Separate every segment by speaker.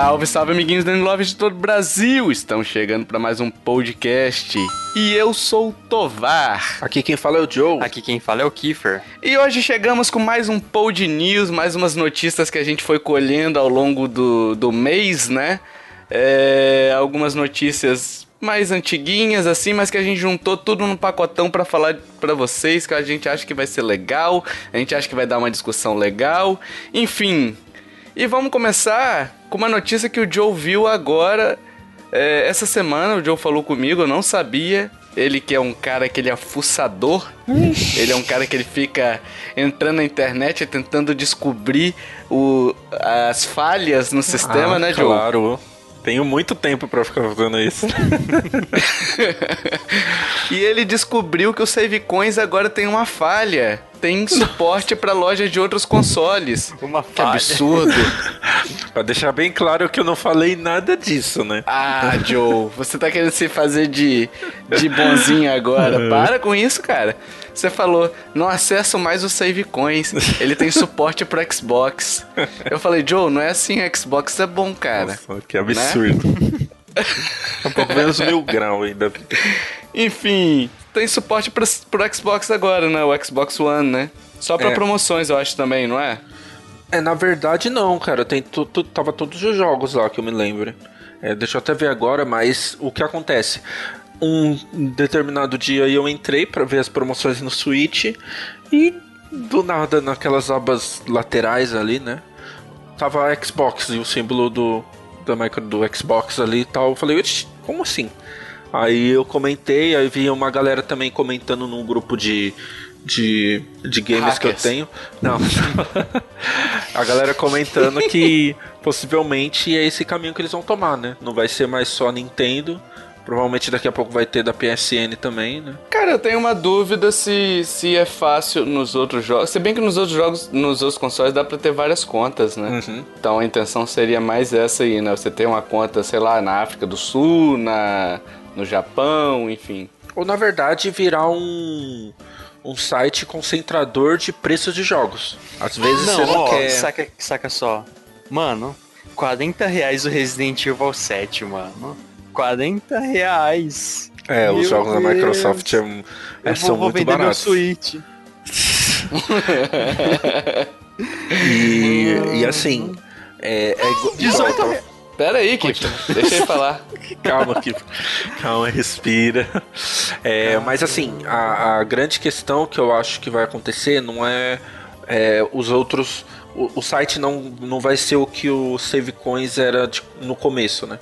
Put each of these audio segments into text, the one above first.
Speaker 1: Salve, salve, amiguinhos do Love de todo o Brasil! Estão chegando para mais um podcast. E eu sou o Tovar.
Speaker 2: Aqui quem fala é o Joe.
Speaker 3: Aqui quem fala é o Kiefer.
Speaker 1: E hoje chegamos com mais um Pod News, mais umas notícias que a gente foi colhendo ao longo do, do mês, né? É, algumas notícias mais antiguinhas assim, mas que a gente juntou tudo num pacotão para falar para vocês, que a gente acha que vai ser legal, a gente acha que vai dar uma discussão legal. Enfim, e vamos começar com uma notícia que o Joe viu agora. É, essa semana o Joe falou comigo, eu não sabia. Ele que é um cara que ele é fuçador. ele é um cara que ele fica entrando na internet tentando descobrir o, as falhas no sistema,
Speaker 2: ah,
Speaker 1: né, Joe?
Speaker 2: Claro. Tenho muito tempo para ficar fazendo isso.
Speaker 1: e ele descobriu que o Save Coins agora tem uma falha. Tem suporte para lojas de outros consoles.
Speaker 3: Uma
Speaker 1: que
Speaker 3: falha.
Speaker 1: absurdo.
Speaker 2: pra deixar bem claro que eu não falei nada disso, né?
Speaker 1: Ah, Joe, você tá querendo se fazer de, de bonzinho agora. Para com isso, cara. Você falou, não acesso mais o Save Coins. Ele tem suporte pro Xbox. Eu falei, Joe, não é assim, Xbox é bom, cara.
Speaker 2: Nossa, que absurdo. Né? um pouco menos mil grau ainda.
Speaker 1: Enfim, tem suporte pro, pro Xbox agora, né? O Xbox One, né? Só pra é. promoções, eu acho também, não é?
Speaker 2: É, na verdade não, cara. Tem tu, tu, tava todos os jogos lá que eu me lembro. É, deixa eu até ver agora, mas o que acontece? Um determinado dia eu entrei para ver as promoções no Switch e do nada naquelas abas laterais ali, né? Tava a Xbox e o símbolo do da micro do Xbox ali e tal. Eu falei, como assim? Aí eu comentei, aí vi uma galera também comentando num grupo de de, de games Hackers. que eu tenho. Não. a galera comentando que possivelmente é esse caminho que eles vão tomar, né? Não vai ser mais só Nintendo, Provavelmente daqui a pouco vai ter da PSN também, né?
Speaker 1: Cara, eu tenho uma dúvida se, se é fácil nos outros jogos. Se bem que nos outros jogos, nos outros consoles dá pra ter várias contas, né? Uhum. Então a intenção seria mais essa aí, né? Você tem uma conta, sei lá, na África do Sul, na, no Japão, enfim.
Speaker 2: Ou na verdade virar um um site concentrador de preços de jogos. Às vezes não, você não ó, quer.
Speaker 3: Saca, saca só. Mano, 40 reais o Resident Evil 7, mano. 40 reais.
Speaker 2: É, Meu os jogos Deus. da Microsoft é, é, são vou muito vender baratos.
Speaker 3: Meu Switch.
Speaker 2: e, e assim, é, é
Speaker 1: 18 reais. Pera aí, Kip. Deixa ele falar.
Speaker 2: Calma, Kip. Calma, respira. É, mas assim, a, a, grande questão que eu acho que vai acontecer não é, é os outros o, o, site não, não vai ser o que o Save Coins era de, no começo, né?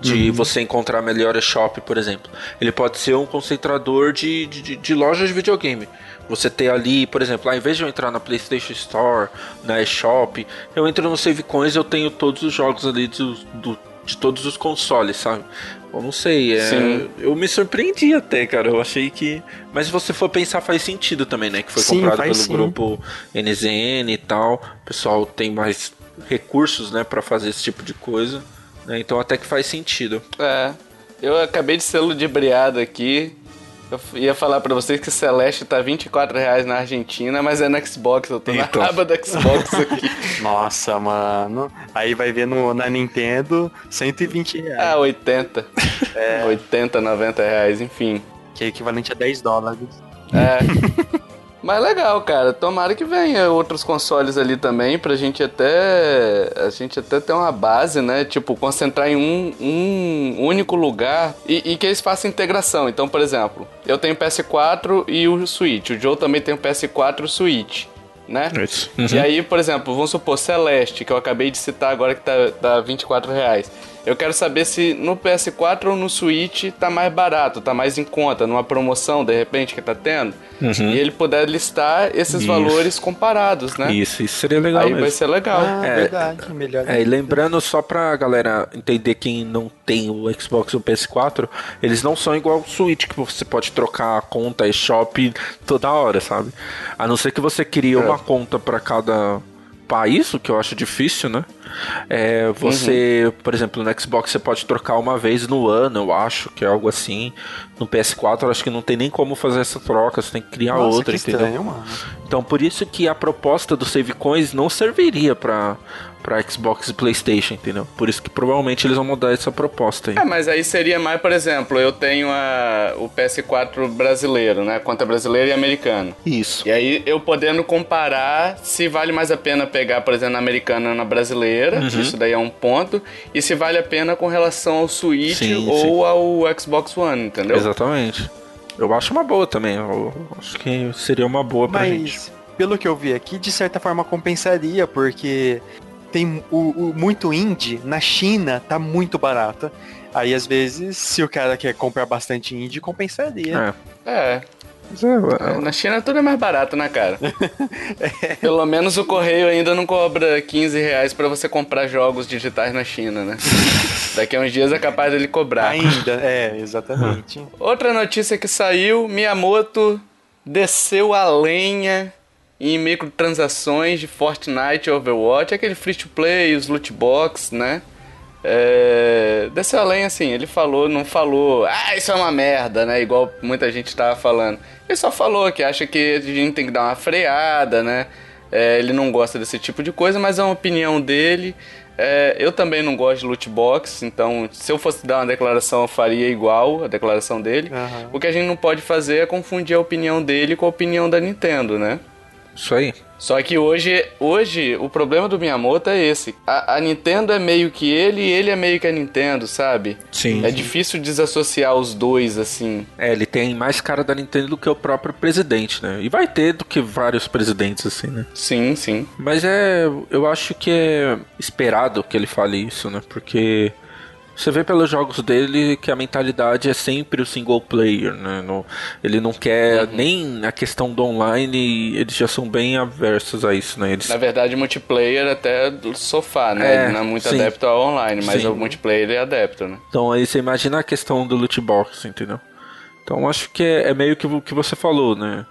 Speaker 2: De uhum. você encontrar melhor shop, por exemplo. Ele pode ser um concentrador de, de, de lojas de videogame. Você ter ali, por exemplo, ao invés de eu entrar na PlayStation Store, na eShop, eu entro no Save Coins e eu tenho todos os jogos ali do, do de todos os consoles, sabe? Eu não sei, é, eu me surpreendi até, cara. Eu achei que. Mas se você for pensar, faz sentido também, né? Que foi sim, comprado pelo sim. grupo NZN e tal. O pessoal tem mais recursos, né, para fazer esse tipo de coisa. Né? Então até que faz sentido.
Speaker 1: É. Eu acabei de ser ludibriado aqui. Eu ia falar pra vocês que Celeste tá 24 reais na Argentina, mas é no Xbox. Eu tô então. na aba do Xbox aqui.
Speaker 3: Nossa, mano. Aí vai ver no, na Nintendo 120 reais.
Speaker 1: Ah, 80. É. 80, 90 reais, enfim.
Speaker 3: Que é equivalente a 10 dólares.
Speaker 1: É. Mas legal, cara. Tomara que venha outros consoles ali também pra gente até. A gente até ter uma base, né? Tipo, concentrar em um, um único lugar e, e, que eles façam integração. Então, por exemplo, eu tenho PS4 e o Switch. O Joe também tem o PS4 e o Switch. Né? Uhum. E aí, por exemplo, vamos supor Celeste, que eu acabei de citar agora que tá, tá 24 reais. Eu quero saber se no PS4 ou no Switch tá mais barato, tá mais em conta, numa promoção de repente que tá tendo. Uhum. E ele puder listar esses isso. valores comparados, né?
Speaker 2: Isso, isso seria legal
Speaker 1: Aí
Speaker 2: mesmo.
Speaker 1: vai ser legal.
Speaker 3: Ah, é, verdade, melhor.
Speaker 2: É, e lembrando só pra galera entender quem não tem o Xbox ou o PS4, eles não são igual o Switch, que você pode trocar a conta e shop toda hora, sabe? A não ser que você crie é. uma conta para cada país, o que eu acho difícil, né? É, você, uhum. por exemplo, no Xbox você pode trocar uma vez no ano, eu acho, que é algo assim. No PS4 eu acho que não tem nem como fazer essa troca, você tem que criar Nossa, outra, que entendeu? Estranho, mano. Então por isso que a proposta do Save Coins não serviria para pra Xbox e Playstation, entendeu? Por isso que provavelmente eles vão mudar essa proposta aí.
Speaker 1: É, mas aí seria mais, por exemplo, eu tenho a, o PS4 brasileiro, né? Conta brasileiro e americano.
Speaker 2: Isso.
Speaker 1: E aí eu podendo comparar se vale mais a pena pegar, por exemplo, na americana ou na brasileira,
Speaker 2: Uhum.
Speaker 1: isso daí é um ponto, e se vale a pena com relação ao Switch
Speaker 2: Sim,
Speaker 1: ou
Speaker 2: sim.
Speaker 1: ao Xbox One, entendeu?
Speaker 2: Exatamente. Eu acho uma boa também. Eu acho que seria uma boa pra gente.
Speaker 3: Mas, pelo que eu vi aqui, de certa forma compensaria, porque tem o, o- muito indie na China tá muito barata. Aí, às vezes, se o cara quer comprar bastante indie, compensaria.
Speaker 2: É.
Speaker 1: É,
Speaker 2: é, é-
Speaker 1: na China tudo é mais barato, né, cara? Pelo menos o correio ainda não cobra 15 reais pra você comprar jogos digitais na China, né? Daqui a uns dias é capaz dele cobrar.
Speaker 3: Ainda, é, exatamente.
Speaker 1: Outra notícia que saiu, Miyamoto desceu a lenha em microtransações de Fortnite e Overwatch, aquele free to play, os loot box, né? É, desceu a lenha assim, ele falou, não falou, ah, isso é uma merda, né? Igual muita gente tava falando. Ele só falou que acha que a gente tem que dar uma freada, né? É, ele não gosta desse tipo de coisa, mas é uma opinião dele. É, eu também não gosto de loot box, então se eu fosse dar uma declaração, eu faria igual a declaração dele.
Speaker 3: Aham.
Speaker 1: O que a gente não pode fazer é confundir a opinião dele com a opinião da Nintendo, né?
Speaker 2: Isso aí.
Speaker 1: Só que hoje, hoje o problema do Miyamoto é esse. A, a Nintendo é meio que ele e ele é meio que a Nintendo, sabe?
Speaker 2: Sim.
Speaker 1: É difícil desassociar os dois, assim.
Speaker 2: É, ele tem mais cara da Nintendo do que o próprio presidente, né? E vai ter do que vários presidentes, assim, né?
Speaker 1: Sim, sim.
Speaker 2: Mas é. Eu acho que é esperado que ele fale isso, né? Porque. Você vê pelos jogos dele que a mentalidade é sempre o single player, né? No- ele não quer nem a questão do online, eles já são bem aversos a isso, né? Eles,
Speaker 1: Na verdade, multiplayer até do sofá, né?
Speaker 2: É,
Speaker 1: ele não é muito
Speaker 2: sim.
Speaker 1: adepto ao online, mas
Speaker 2: Sim.
Speaker 1: o multiplayer é adepto, né?
Speaker 2: Então aí você imagina a questão do loot box, entendeu? Então acho que é, é meio que o que você falou, né?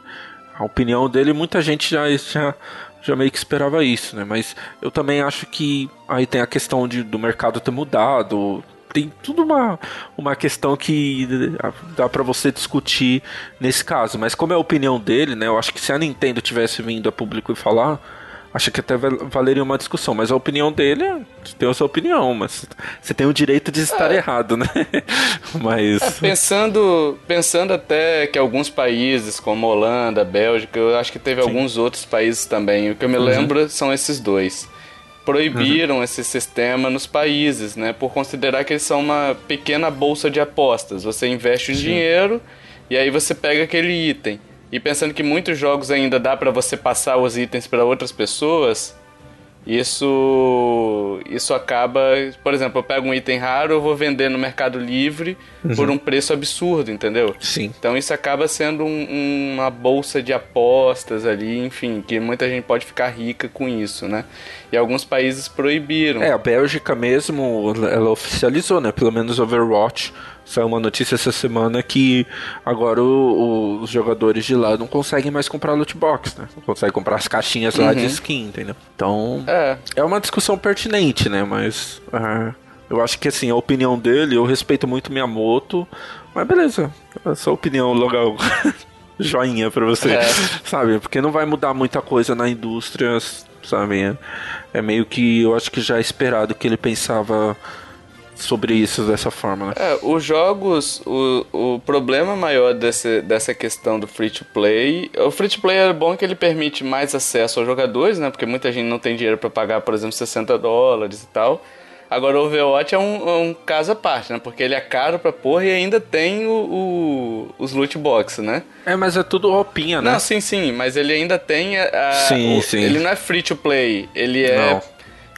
Speaker 2: A opinião dele, muita gente já, já, já meio que esperava isso, né? Mas eu também acho que aí tem a questão de, do mercado ter mudado. Tem tudo uma, uma questão que dá pra você discutir nesse caso. Mas como é a opinião dele, né? Eu acho que se a Nintendo tivesse vindo a público e falar, acho que até val- valeria uma discussão. Mas a opinião dele, é- tem a sua opinião, mas você tem o direito de estar errado, né? mas.
Speaker 1: Pensando, pensando até que alguns países, como Holanda, Bélgica, eu acho que teve alguns outros países também. O que eu me lembro são esses dois. Proibiram esse sistema nos países, né? Por considerar que eles são uma pequena bolsa de apostas. Você investe o dinheiro e aí você pega aquele item. E pensando que muitos jogos ainda dá pra você passar os itens para outras pessoas, isso isso acaba, por exemplo, eu pego um item raro, eu vou vender no Mercado Livre por um preço absurdo, entendeu?
Speaker 2: Sim.
Speaker 1: Então isso acaba sendo um- uma bolsa de apostas ali, enfim, que muita gente pode ficar rica com isso, né? E alguns países proibiram.
Speaker 2: É, a Bélgica mesmo, ela oficializou, né? Pelo menos Overwatch. Saiu uma notícia essa semana que agora o- o- os jogadores de lá não conseguem mais comprar loot box, né? Não conseguem comprar as caixinhas lá de skin, entendeu? Então,
Speaker 1: É,
Speaker 2: é uma discussão pertinente, né? Mas é, eu acho que assim, a opinião dele, eu respeito muito Miyamoto, mas beleza, a sua opinião logo joinha pra você,
Speaker 1: É.
Speaker 2: sabe? Porque não vai mudar muita coisa na indústria, sabe? É, é meio que eu acho que já é esperado que ele pensava sobre isso dessa forma, né?
Speaker 1: É, os jogos, o, o problema maior desse, dessa questão do free to play, o free to play é bom que ele permite mais acesso aos jogadores, né? Porque muita gente não tem dinheiro pra pagar, por exemplo, 60 dólares e tal. Agora o Overwatch é um, é um caso à parte, né? Porque ele é caro pra porra e ainda tem o, o- os loot boxes, né?
Speaker 2: É, mas é tudo roupinha, né?
Speaker 1: Não, sim, sim, mas ele ainda tem a, a-
Speaker 2: Sim,
Speaker 1: o-
Speaker 2: sim.
Speaker 1: Ele não é free to play, ele é
Speaker 2: Não.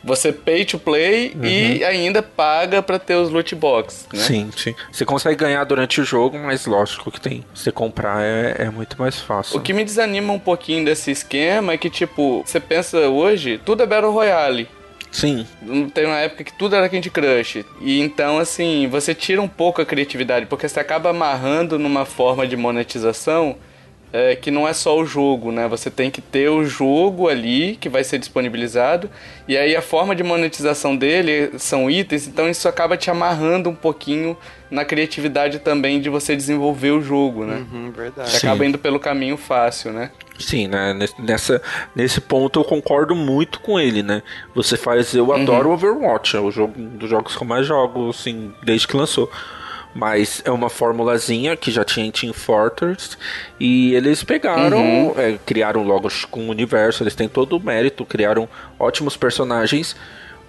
Speaker 1: Você pay to play e ainda paga pra ter os loot boxes, né?
Speaker 2: Sim, sim. Você consegue ganhar durante o jogo, mas lógico que tem. Você comprar é, é muito mais fácil.
Speaker 1: O que me desanima um pouquinho desse esquema é que, tipo, você pensa hoje, tudo é Battle Royale.
Speaker 2: Sim,
Speaker 1: Tem uma época que tudo era Candy Crush. E então, assim, você tira um pouco a criatividade, porque você acaba amarrando numa forma de monetização é, que não é só o jogo, né? Você tem que ter o jogo ali que vai ser disponibilizado. E aí a forma de monetização dele são itens, então isso acaba te amarrando um pouquinho na criatividade também de você desenvolver o jogo, né?
Speaker 3: Uhum, verdade.
Speaker 1: Você
Speaker 2: Sim.
Speaker 1: acaba indo pelo caminho fácil, né?
Speaker 2: Sim, né? Nessa, nesse ponto eu concordo muito com ele, né? Você faz. Eu uhum. adoro Overwatch, é o jogo dos jogos que eu mais jogo, assim, desde que lançou. Mas é uma formulazinha que já tinha em Team Fortress. E eles pegaram, uhum. é, criaram logo com o universo, eles têm todo o mérito, criaram ótimos personagens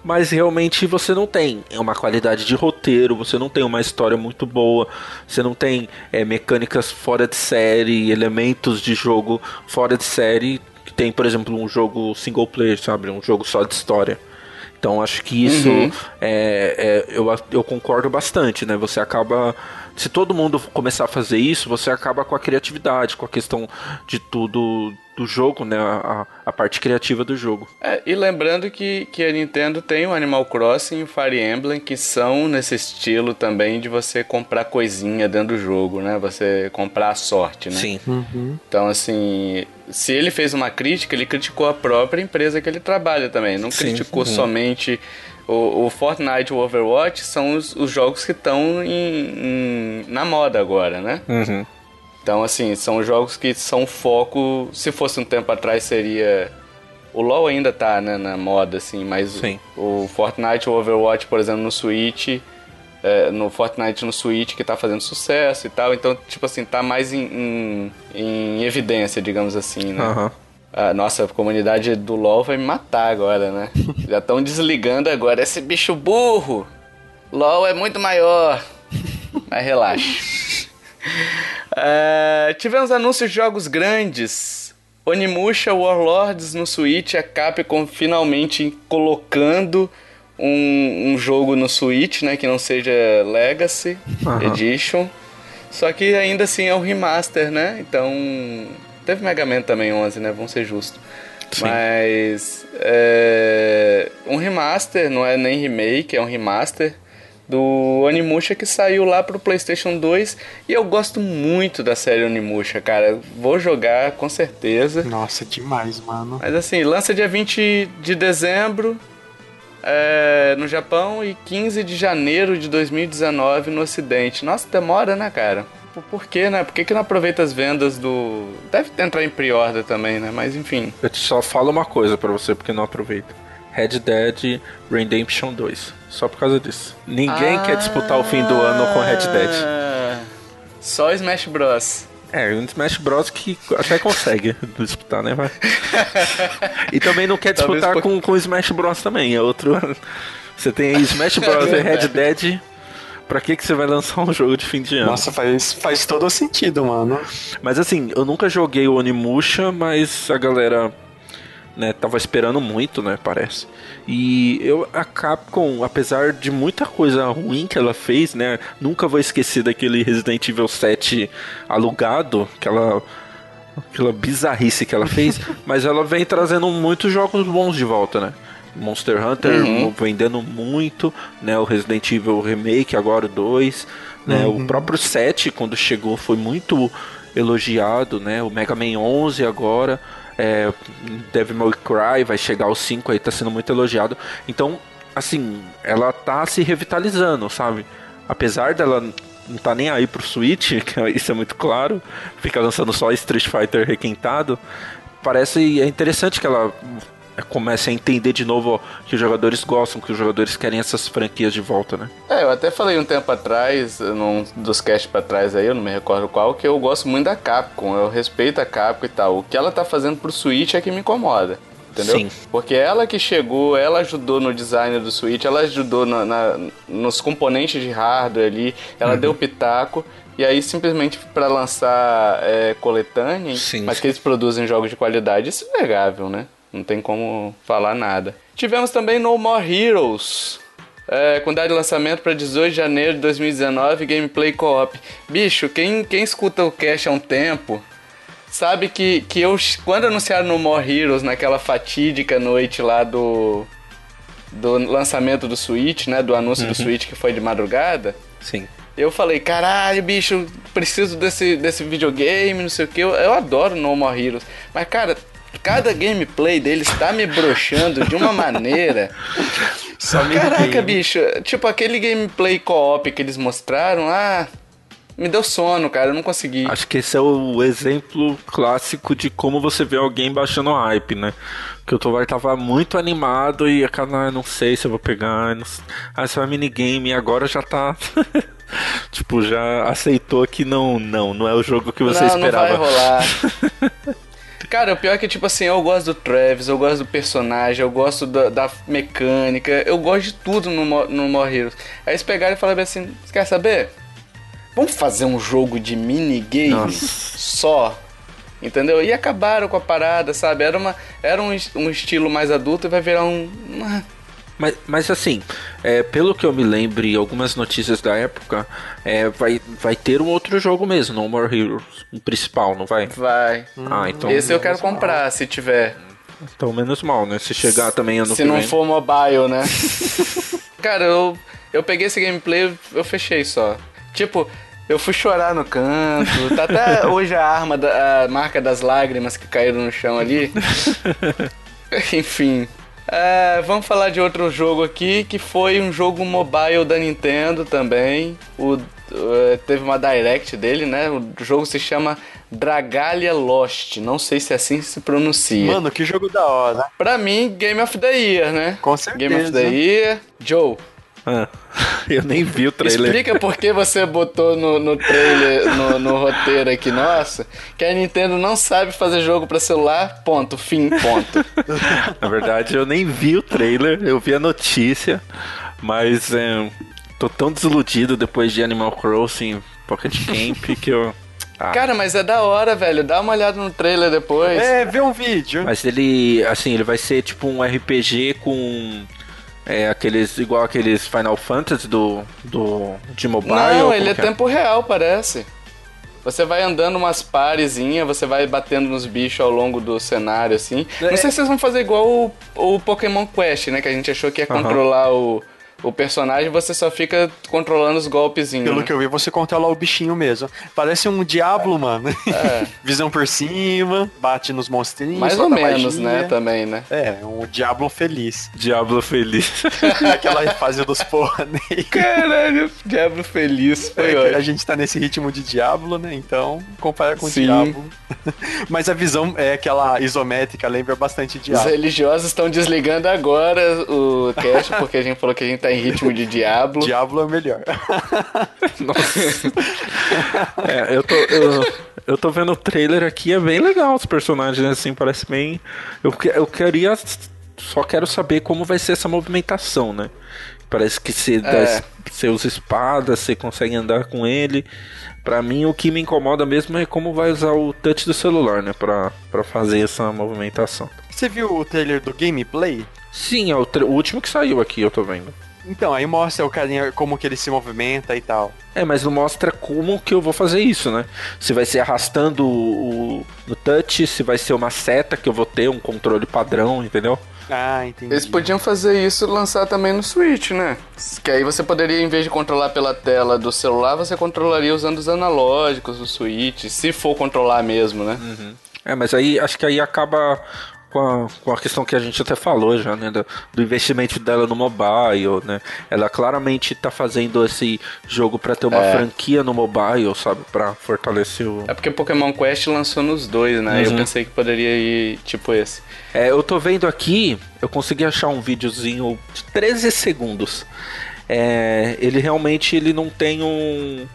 Speaker 2: mas realmente você não tem uma qualidade de roteiro, você não tem uma história muito boa, você não tem é, mecânicas fora de série, elementos de jogo fora de série, que tem, por exemplo, um jogo single player, sabe? Um jogo só de história. Então acho que isso uhum. é, é, eu, eu concordo bastante, né? Você acaba se todo mundo começar a fazer isso, você acaba com a criatividade, com a questão de tudo do jogo, né? A, a parte criativa do jogo.
Speaker 1: É, e lembrando que, que a Nintendo tem o Animal Crossing e o Fire Emblem, que são nesse estilo também de você comprar coisinha dentro do jogo, né? Você comprar a sorte, né?
Speaker 2: Sim.
Speaker 1: Uhum. Então, assim, se ele fez uma crítica, ele criticou a própria empresa que ele trabalha também. Não Sim. criticou uhum. somente o, o, Fortnite e o Overwatch são os, os jogos que estão na moda agora, né?
Speaker 2: Uhum.
Speaker 1: Então, assim, são jogos que são foco. Se fosse um tempo atrás, seria. O LoL ainda tá né, na moda, assim, mas Sim. o, Fortnite, o Overwatch, por exemplo, no Switch. É, no Fortnite no Switch que tá fazendo sucesso e tal. Então, tipo assim, tá mais em, em, em evidência, digamos assim, né?
Speaker 2: Uhum.
Speaker 1: A nossa comunidade do LoL vai me matar agora, né? Já estão desligando agora. Esse bicho burro! LoL é muito maior. Mas relaxa. Uh, tivemos anúncios de jogos grandes. Onimusha Warlords no Switch, a Capcom finalmente colocando um, um, jogo no Switch, né, que não seja Legacy uhum. Edition. Só que ainda assim é um remaster, né? Então Teve Mega Man também 11, né? Vamos ser justos. Sim. Mas é, um remaster, não é nem remake, é um remaster do Onimusha que saiu lá pro PlayStation 2 e eu gosto muito da série Onimusha, cara. Vou jogar com certeza.
Speaker 3: Nossa, demais, mano.
Speaker 1: Mas assim, lança dia 20 de dezembro é, no Japão e 15 de janeiro de 2019 no Ocidente. Nossa, demora, né, cara? por quê, né? Por que, que não aproveita as vendas do. Deve entrar em pre-order também, né? Mas enfim.
Speaker 2: Eu só falo uma coisa para você porque não aproveita. Red Dead Redemption 2. Só por causa disso. Ninguém ah, quer disputar o fim do ano com Red Dead.
Speaker 1: Só Smash Bros.
Speaker 2: É, um Smash Bros que até consegue disputar, né? e também não quer disputar com, com Smash Bros também. É outro. Você tem Smash Bros e Red Dead Pra que, que você vai lançar um jogo de fim de ano?
Speaker 3: Nossa, faz, faz todo sentido, mano.
Speaker 2: Mas assim, eu nunca joguei o Onimusha, mas a galera né, tava esperando muito, né, parece. E eu a Capcom, apesar de muita coisa ruim que ela fez, né, nunca vou esquecer daquele Resident Evil 7 alugado, aquela aquela bizarrice que ela fez, mas ela vem trazendo muitos jogos bons de volta, né? Monster Hunter uhum. vendendo muito, né? O Resident Evil Remake, agora o 2, né? Uhum. O próprio 7, quando chegou, foi muito elogiado, né? O Mega Man 11 agora, é, Devil May Cry vai chegar ao 5 aí, tá sendo muito elogiado. Então, assim, ela tá se revitalizando, sabe? Apesar dela não tá nem aí pro Switch, isso é muito claro, fica lançando só Street Fighter requentado, parece é interessante que ela comece a entender de novo que os jogadores gostam, que os jogadores querem essas franquias de volta, né?
Speaker 1: É, eu até falei um tempo atrás, num dos casts pra trás aí, eu não me recordo qual, que eu gosto muito da Capcom, eu respeito a Capcom e tal. O que ela tá fazendo pro Switch é que me incomoda. Entendeu? Sim. Porque ela que chegou, ela ajudou no design do Switch, ela ajudou na, na nos componentes de hardware ali, ela uhum. deu pitaco. E aí, simplesmente para lançar é, coletânea, sim, mas sim. que eles produzem jogos de qualidade, isso é negável, né? Não tem como falar nada. Tivemos também No More Heroes. É, com data de lançamento para 18 de janeiro de 2019, gameplay co-op. Bicho, quem, quem escuta o cast há um tempo sabe que, que eu, quando anunciaram No More Heroes, naquela fatídica noite lá do, do lançamento do Switch, né? Do anúncio uhum. do Switch que foi de madrugada.
Speaker 2: Sim.
Speaker 1: Eu falei, caralho, bicho, preciso desse, desse videogame, não sei o que. Eu, eu adoro No More Heroes. Mas, cara, cada gameplay deles tá me broxando de uma maneira. Caraca, game. bicho. Tipo, aquele gameplay co-op que eles mostraram, ah. me deu sono, cara, eu não consegui.
Speaker 2: Acho que esse é o exemplo clássico de como você vê alguém baixando hype, né? Que o Tovar tava muito animado e a cara, ah, não sei se eu vou pegar. Não... Ah, isso é minigame e agora já tá. tipo, já aceitou que não, não, não é o jogo que você
Speaker 1: não,
Speaker 2: esperava.
Speaker 1: Não vai rolar. Cara, o pior é que, tipo assim, eu gosto do Travis, eu gosto do personagem, eu gosto da, da mecânica, eu gosto de tudo no, no More Heroes. Aí eles pegaram e falaram assim, quer saber? Vamos fazer um jogo de minigame só? Entendeu? E acabaram com a parada, sabe? Era, uma, era um, um estilo mais adulto e vai virar um... Uma
Speaker 2: mas, mas assim, é, pelo que eu me lembro e algumas notícias da época, é, vai, vai ter um outro jogo mesmo, No More Heroes, um principal, não vai?
Speaker 1: Vai. Ah, então. Esse eu quero comprar, mal. se tiver.
Speaker 2: Então menos mal, né? Se chegar também ano
Speaker 1: Se não vem. for mobile, né? Cara, eu, eu peguei esse gameplay, eu fechei só. Tipo, eu fui chorar no canto. Tá até hoje a arma, da, a marca das lágrimas que caíram no chão ali. Enfim. É, vamos falar de outro jogo aqui, que foi um jogo mobile da Nintendo também. O, uh, teve uma direct dele, né? O jogo se chama Dragalia Lost. Não sei se é assim se pronuncia.
Speaker 3: Mano, que jogo da hora.
Speaker 1: Pra mim, Game of the Year, né?
Speaker 3: Com certeza.
Speaker 1: Game of the Year. Joe,
Speaker 2: ah, eu nem vi o trailer.
Speaker 1: Explica por que você botou no, no trailer, no, no, roteiro aqui, nossa, que a Nintendo não sabe fazer jogo para celular, ponto, fim, ponto.
Speaker 2: Na verdade, eu nem vi o trailer, eu vi a notícia, mas é, tô tão desiludido depois de Animal Crossing Pocket Camp que eu...
Speaker 1: Ah. Cara, mas é da hora, velho. Dá uma olhada no trailer depois.
Speaker 3: É, vê um vídeo.
Speaker 2: Mas ele, assim, ele vai ser tipo um RPG com é aqueles igual aqueles Final Fantasy do, do de mobile?
Speaker 1: Não, ele é, é tempo real, parece. Você vai andando umas parezinhas, você vai batendo nos bichos ao longo do cenário, assim. É. Não sei se vocês vão fazer igual o, o Pokémon Quest, né? Que a gente achou que ia uhum. controlar o o personagem você só fica controlando os golpezinhos.
Speaker 3: Pelo né? que eu vi, você controla o bichinho mesmo. Parece um Diablo, mano. É. Visão por cima, bate nos monstrinhos.
Speaker 1: Mais ou menos, magia. né? Também, né?
Speaker 3: É, um Diablo feliz.
Speaker 2: Diablo feliz.
Speaker 3: Aquela fase dos pônei.
Speaker 1: Caralho, Diablo feliz. Foi
Speaker 3: é, a gente tá nesse ritmo de Diablo, né? Então, compara com o Diablo. Mas a visão é aquela isométrica, lembra bastante Diablo.
Speaker 1: Os religiosos estão desligando agora o cast, porque a gente falou que a gente tá em ritmo de Diablo.
Speaker 3: Diablo é melhor.
Speaker 2: Nossa. é, eu tô, eu, eu tô vendo o trailer aqui, é bem legal os personagens, assim, parece bem. Eu, eu queria. Só quero saber como vai ser essa movimentação, né? Parece que você, é. você usa espadas, você consegue andar com ele. Pra mim, o que me incomoda mesmo é como vai usar o touch do celular, né? Pra, pra fazer essa movimentação.
Speaker 3: Você viu o trailer do gameplay?
Speaker 2: Sim, é o, o último que saiu aqui, eu tô vendo.
Speaker 3: Então, aí mostra o carinha como que ele se movimenta e tal.
Speaker 2: É, mas não mostra como que eu vou fazer isso, né? Se vai ser arrastando o, o touch, se vai ser uma seta que eu vou ter, um controle padrão, entendeu?
Speaker 3: Ah, entendi.
Speaker 1: Eles podiam fazer isso e lançar também no Switch, né? Que aí você poderia, em vez de controlar pela tela do celular, você controlaria usando os analógicos do Switch, se for controlar mesmo, né?
Speaker 2: Uhum. É, mas aí acho que aí acaba com a, com a questão que a gente até falou já, né? Do, do investimento dela no mobile, né? Ela claramente está fazendo esse jogo para ter uma é. franquia no mobile, sabe? para fortalecer o.
Speaker 1: É porque Pokémon Quest lançou nos dois, né? Uhum. Eu pensei que poderia ir tipo esse.
Speaker 2: É, eu tô vendo aqui, eu consegui achar um videozinho de 13 segundos. É, ele realmente ele não tem um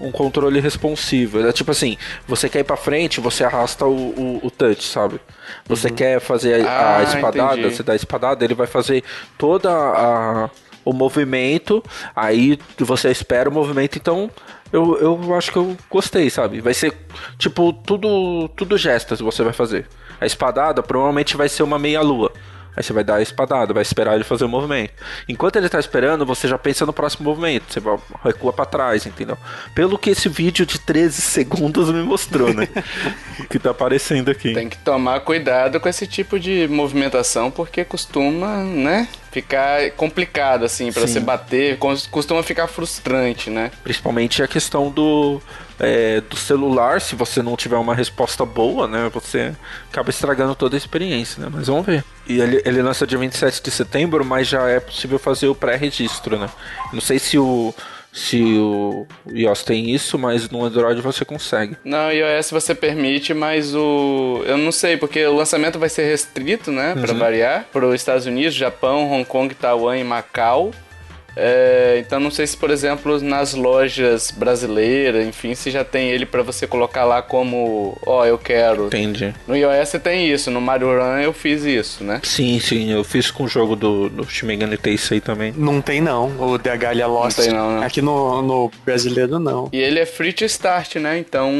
Speaker 2: um controle responsivo. É tipo assim, você quer ir pra frente, você arrasta o, o, o touch, sabe? Você uhum. quer fazer a, ah, a espadada, entendi. você dá a espadada, ele vai fazer toda a o movimento, aí você espera o movimento, então eu, eu acho que eu gostei, sabe? Vai ser tipo tudo tudo gestas você vai fazer. A espadada provavelmente vai ser uma meia lua. Aí você vai dar a espadada, vai esperar ele fazer o movimento. Enquanto ele tá esperando, você já pensa no próximo movimento. Você vai, recua para trás, entendeu? Pelo que esse vídeo de 13 segundos me mostrou, né? que tá aparecendo aqui.
Speaker 1: Tem que tomar cuidado com esse tipo de movimentação, porque costuma, né? Ficar complicado, assim, para você bater, costuma ficar frustrante, né?
Speaker 2: Principalmente a questão do é, do celular, se você não tiver uma resposta boa, né, você acaba estragando toda a experiência, né? Mas vamos ver. E ele, ele lança dia 27 de setembro, mas já é possível fazer o pré-registro, né? Não sei se o se o iOS tem isso, mas no Android você consegue.
Speaker 1: Não, iOS você permite, mas o. Eu não sei, porque o lançamento vai ser restrito, né? Pra
Speaker 2: Uhum.
Speaker 1: variar. Para os Estados Unidos, Japão, Hong Kong, Taiwan e Macau. É, então não sei se, por exemplo, nas lojas brasileiras, enfim, se já tem ele pra você colocar lá como, ó, eu quero.
Speaker 2: Entendi.
Speaker 1: No iOS tem isso, no Mario Run eu fiz isso, né?
Speaker 2: Sim, sim, eu fiz com o jogo do, do Shin Megami Tensei também.
Speaker 3: Não tem não, o DH ele é Lost.
Speaker 1: Não tem não, né?
Speaker 3: Aqui no, no brasileiro não.
Speaker 1: E ele é free to start, né? Então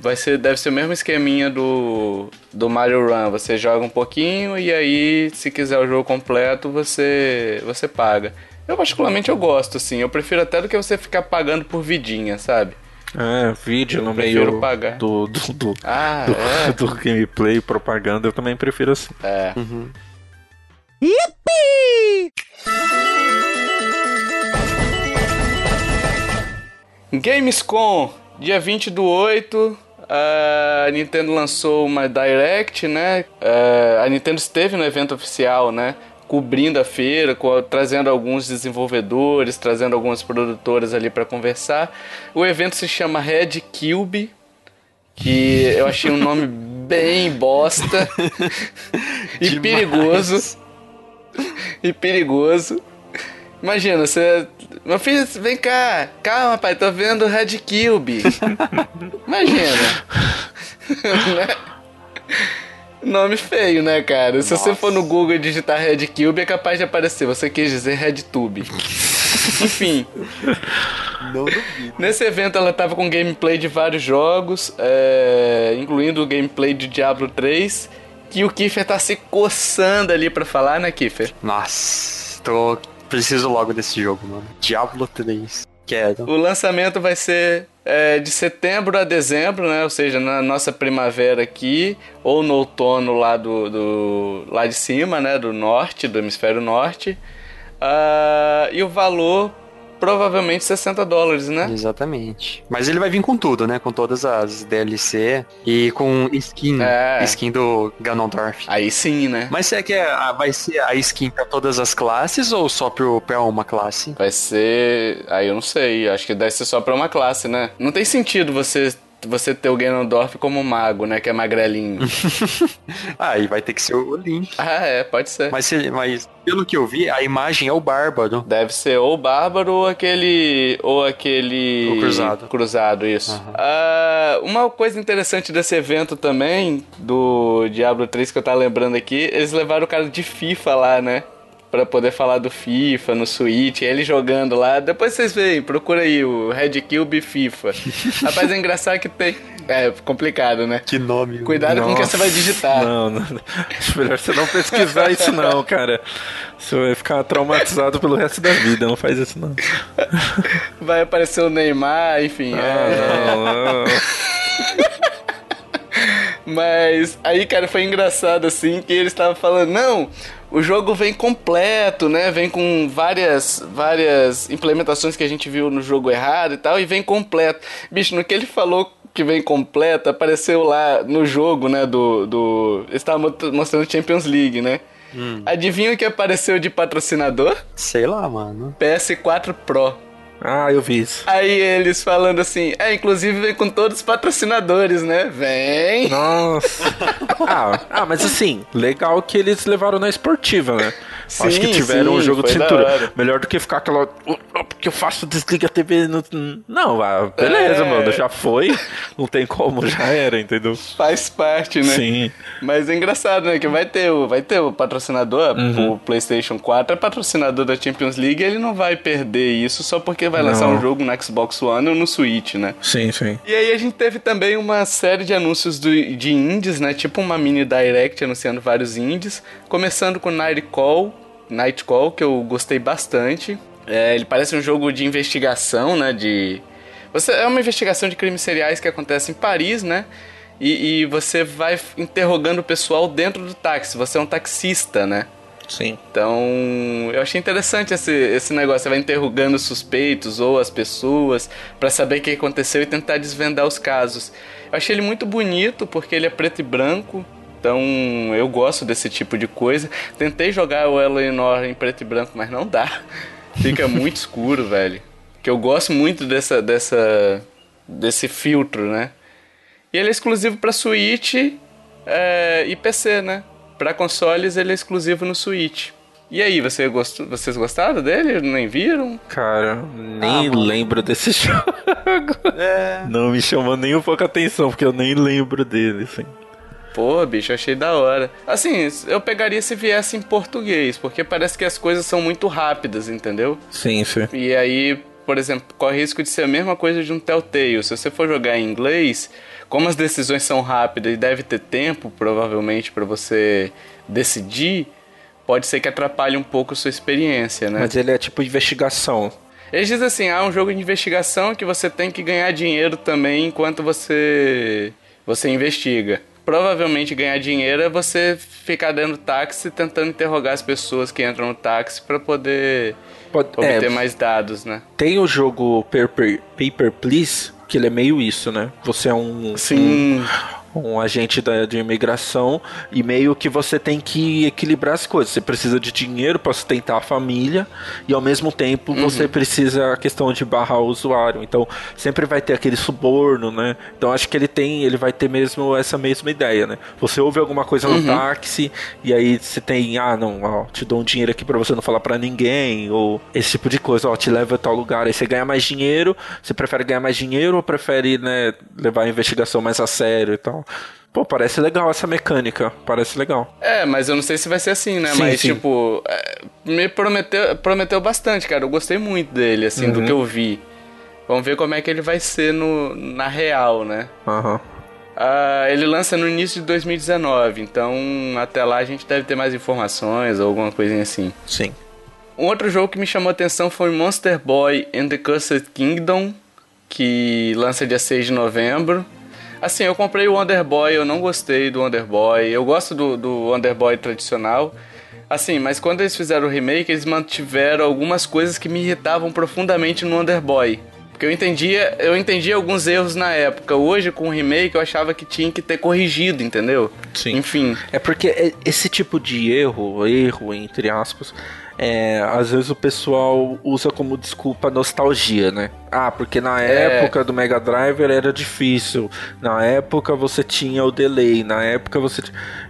Speaker 1: vai ser, deve ser o mesmo esqueminha do, do Mario Run. Você joga um pouquinho e aí, se quiser o jogo completo, você, você paga. Eu particularmente eu gosto, assim. Eu prefiro até do que você ficar pagando por vidinha, sabe?
Speaker 2: É, vídeo no
Speaker 1: prefiro
Speaker 2: meio
Speaker 1: pagar.
Speaker 2: do, do, do,
Speaker 1: Ah,
Speaker 2: do,
Speaker 1: é.
Speaker 2: do gameplay, propaganda, eu também prefiro assim.
Speaker 1: É. Gamescom, dia 20 do 8, a Nintendo lançou uma Direct, né? É, a Nintendo esteve no evento oficial, né? Cobrindo a feira, co- trazendo alguns desenvolvedores, trazendo algumas produtoras ali para conversar. O evento se chama Red Cube, que eu achei um nome bem bosta e
Speaker 3: Demais.
Speaker 1: perigoso. E perigoso. Imagina, você. Meu filho, vem cá. Calma, pai, tô vendo Red Cube. Imagina. Né? Nome feio, né, cara? Se você for no Google e digitar Red Cube, é capaz de aparecer. Você quis dizer Red Tube. Enfim,
Speaker 3: Não duvido.
Speaker 1: nesse evento ela tava com gameplay de vários jogos, é, incluindo o gameplay de Diablo 3. Que o Kiefer tá se coçando ali pra falar, né, Kiefer?
Speaker 3: Nossa, tô... preciso logo desse jogo, mano. Diablo 3. Quero.
Speaker 1: O lançamento vai ser é, de setembro a dezembro, né? Ou seja, na nossa primavera aqui, ou no outono lá do, do lá de cima, né? Do norte, do hemisfério norte. Ah, e o valor provavelmente 60 dólares, né?
Speaker 3: Exatamente. Mas ele vai vir com tudo, né? Com todas as DLC e com skin.
Speaker 1: É.
Speaker 3: Skin do Ganondorf.
Speaker 1: Aí sim, né?
Speaker 3: Mas será que é, vai ser a skin pra todas as classes ou só pro, pra uma classe?
Speaker 1: Vai ser. Aí eu não sei. Acho que deve ser só pra uma classe, né? Não tem sentido você. Você ter o Ganondorf como mago, né? Que é magrelinho.
Speaker 3: Ah, e vai ter que ser o Link.
Speaker 1: ah, é, pode ser.
Speaker 3: Mas, mas pelo que eu vi, a imagem é o Bárbaro.
Speaker 1: Deve ser ou o Bárbaro ou aquele. Ou aquele.
Speaker 3: O Cruzado.
Speaker 1: Cruzado, isso. Ah, uma coisa interessante desse evento também, do Diablo 3 que eu tava lembrando aqui, eles levaram o cara de FIFA lá, né? Pra poder falar do FIFA no Switch, ele jogando lá. Depois vocês veem, procura aí o Red Cube FIFA. Rapaz, é engraçado que tem. É complicado, né?
Speaker 3: Que nome.
Speaker 1: Cuidado com o que
Speaker 2: Nossa,
Speaker 1: você vai digitar.
Speaker 2: Não, não. Acho melhor você não pesquisar isso não, cara. Você vai ficar traumatizado pelo resto da vida, não faz isso não.
Speaker 1: Vai aparecer o Neymar, enfim. é...
Speaker 2: Ah, não, não.
Speaker 1: Mas aí, cara, foi engraçado assim que eles estavam falando, não, o jogo vem completo, né? Vem com várias várias implementações que a gente viu no jogo errado e tal, e vem completo. Bicho, no que ele falou que vem completo, apareceu lá no jogo, né, do do eles estavam mostrando Champions League, né? Adivinha o que apareceu de patrocinador?
Speaker 3: Sei lá, mano.
Speaker 1: PS4 Pro.
Speaker 2: Ah, eu vi isso.
Speaker 1: Aí eles falando assim, é, inclusive vem com todos os patrocinadores, né? Vem.
Speaker 2: Nossa. Ah, ah, mas assim, legal que eles levaram na esportiva, né?
Speaker 1: Sim,
Speaker 2: Acho que tiveram
Speaker 1: sim,
Speaker 2: um jogo de cintura. Melhor do que ficar aquela. "Oh, oh, porque eu faço desliga a TV. No... Não, ah, beleza,
Speaker 1: É.
Speaker 2: mano. Já foi. Não tem como, já era, entendeu?
Speaker 1: Faz parte, né?
Speaker 2: Sim.
Speaker 1: Mas é engraçado, né? Que vai ter o, vai ter o patrocinador,
Speaker 2: Uhum.
Speaker 1: o PlayStation 4 é patrocinador da Champions League, ele não vai perder isso só porque vai lançar
Speaker 2: Não.
Speaker 1: um jogo no Xbox One ou no Switch, né?
Speaker 2: Sim, sim.
Speaker 1: E aí a gente teve também uma série de anúncios do, de indies, né? Tipo uma mini direct anunciando vários indies. Começando com Nightcall, que eu gostei bastante. É, ele parece um jogo de investigação, né? De... Você, é uma investigação de crimes seriais que acontece em Paris, né? E, e você vai interrogando o pessoal dentro do táxi. Você é um taxista, né?
Speaker 2: Sim.
Speaker 1: Então, eu achei interessante esse, esse negócio. Você vai interrogando os suspeitos ou as pessoas pra saber o que aconteceu e tentar desvendar os casos. Eu achei ele muito bonito porque ele é preto e branco. Então, eu gosto desse tipo de coisa. Tentei jogar o Eleanor em preto e branco, mas não dá. Fica muito escuro, velho. que eu gosto muito dessa, dessa, desse filtro, né? E ele é exclusivo para Switch é, e PC, né? Para consoles ele é exclusivo no Switch. E aí, você gostou, vocês gostaram dele? Nem viram?
Speaker 2: Cara, nem ah, lembro desse jogo. É. Não me chamou nem um pouco a atenção, porque eu nem lembro dele, assim.
Speaker 1: Pô, bicho, achei da hora. Assim, eu pegaria se viesse em português, porque parece que as coisas são muito rápidas, entendeu?
Speaker 2: Sim, sim.
Speaker 1: E aí, por exemplo, corre risco de ser a mesma coisa de um Telltale. Se você for jogar em inglês, como as decisões são rápidas e deve ter tempo, provavelmente, para você decidir, pode ser que atrapalhe um pouco a sua experiência, né?
Speaker 2: Mas ele é tipo investigação.
Speaker 1: Eles dizem assim, ah, um jogo de investigação que você tem que ganhar dinheiro também enquanto você você investiga. Provavelmente ganhar dinheiro é você ficar dando táxi tentando interrogar as pessoas que entram no táxi para poder Pode, obter é, mais dados, né?
Speaker 2: Tem o jogo Paper, Paper Please, que ele é meio isso, né? Você é um,
Speaker 1: Sim.
Speaker 2: Um agente da, de imigração e meio que você tem que equilibrar as coisas. Você precisa de dinheiro para sustentar a família e ao mesmo tempo uhum. você precisa a questão de barrar o usuário. Então sempre vai ter aquele suborno, né? Então acho que ele tem, ele vai ter mesmo essa mesma ideia, né? Você ouve alguma coisa no uhum. táxi e aí você tem, ah, não, ó, te dou um dinheiro aqui para você não falar para ninguém ou esse tipo de coisa, ó, te leva a tal lugar, aí você ganha mais dinheiro. Você prefere ganhar mais dinheiro ou prefere, né, levar a investigação mais a sério e tal? Pô, parece legal essa mecânica. Parece legal.
Speaker 1: É, mas eu não sei se vai ser assim, né? Sim, mas, sim. tipo, é, me prometeu, prometeu bastante, cara. Eu gostei muito dele, assim, uhum. do que eu vi. Vamos ver como é que ele vai ser no, na real, né?
Speaker 2: Aham. Uhum.
Speaker 1: Uh, ele lança no início de 2019, então até lá a gente deve ter mais informações ou alguma coisinha assim.
Speaker 2: Sim.
Speaker 1: Um outro jogo que me chamou a atenção foi Monster Boy and the Cursed Kingdom, que lança dia 6 de novembro. Assim, eu comprei o Wonder Boy, eu não gostei do Wonder Boy. Eu gosto do, do Wonder Boy tradicional. Assim, mas quando eles fizeram o remake, eles mantiveram algumas coisas que me irritavam profundamente no Wonder Boy. Porque eu entendia, eu entendia alguns erros na época. Hoje, com o remake, eu achava que tinha que ter corrigido, entendeu?
Speaker 2: Sim.
Speaker 1: Enfim.
Speaker 2: É porque esse tipo de erro, erro entre aspas, é, às vezes o pessoal usa como desculpa nostalgia, né? Ah, porque na é. época do Mega Drive era difícil. Na época você tinha o delay. Na época você.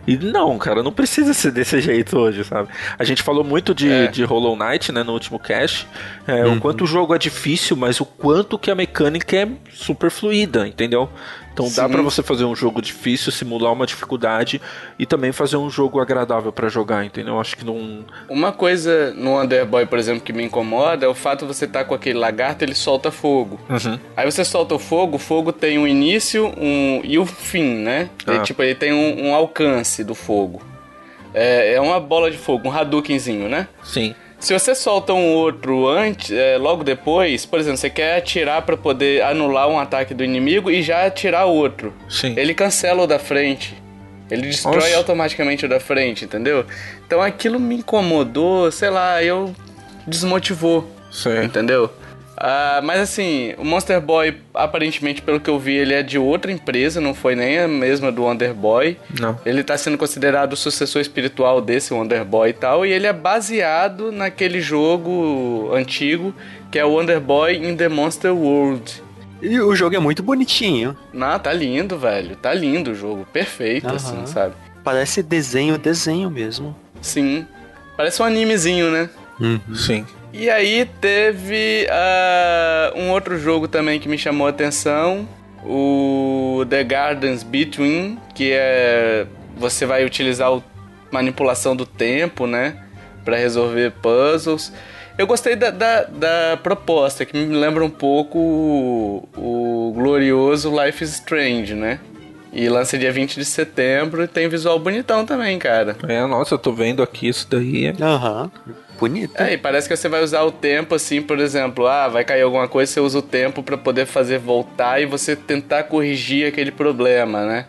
Speaker 2: E não, cara, não precisa ser desse jeito hoje, sabe? A gente falou muito de, é. de Hollow Knight, né, no último cast. É, uhum. O quanto o jogo é difícil, mas o quanto que a mecânica é super fluida, entendeu? Então Sim. dá para você fazer um jogo difícil, simular uma dificuldade e também fazer um jogo agradável para jogar, entendeu? Acho que não.
Speaker 1: Uma coisa no Underboy, por exemplo, que me incomoda é o fato de você estar tá com aquele lagarto, ele solta fogo.
Speaker 2: Uhum.
Speaker 1: Aí você solta o fogo, o fogo tem um início um e o um fim, né? Ah. Ele, tipo, ele tem um, um alcance do fogo. É, é uma bola de fogo, um Hadoukenzinho, né?
Speaker 2: Sim.
Speaker 1: Se você solta um outro antes, é, logo depois, por exemplo, você quer atirar para poder anular um ataque do inimigo e já atirar outro.
Speaker 2: Sim.
Speaker 1: Ele cancela o da frente. Ele destrói Nossa. automaticamente o da frente, entendeu? Então aquilo me incomodou, sei lá, eu desmotivou.
Speaker 2: Sim.
Speaker 1: Entendeu? Uh, mas assim, o Monster Boy, aparentemente, pelo que eu vi, ele é de outra empresa, não foi nem a mesma do Wonder Boy.
Speaker 2: Não.
Speaker 1: Ele está sendo considerado o sucessor espiritual desse Wonder Boy e tal, e ele é baseado naquele jogo antigo que é o Wonder Boy in the Monster World.
Speaker 3: E o jogo é muito bonitinho.
Speaker 1: Não, tá lindo, velho. Tá lindo o jogo. Perfeito, uhum. assim, sabe?
Speaker 3: Parece desenho, desenho mesmo.
Speaker 1: Sim. Parece um animezinho, né?
Speaker 2: Uhum. Sim.
Speaker 1: E aí teve uh, um outro jogo também que me chamou a atenção, o The Gardens Between, que é você vai utilizar a manipulação do tempo, né, para resolver puzzles. Eu gostei da, da, da, proposta, que me lembra um pouco o, o glorioso Life is Strange, né? E lança dia 20 de setembro e tem visual bonitão também, cara.
Speaker 2: É, nossa, eu tô vendo aqui isso daí.
Speaker 3: Aham. Uhum. Bonito.
Speaker 1: É, e parece que você vai usar o tempo assim, por exemplo, ah, vai cair alguma coisa, você usa o tempo para poder fazer voltar e você tentar corrigir aquele problema, né?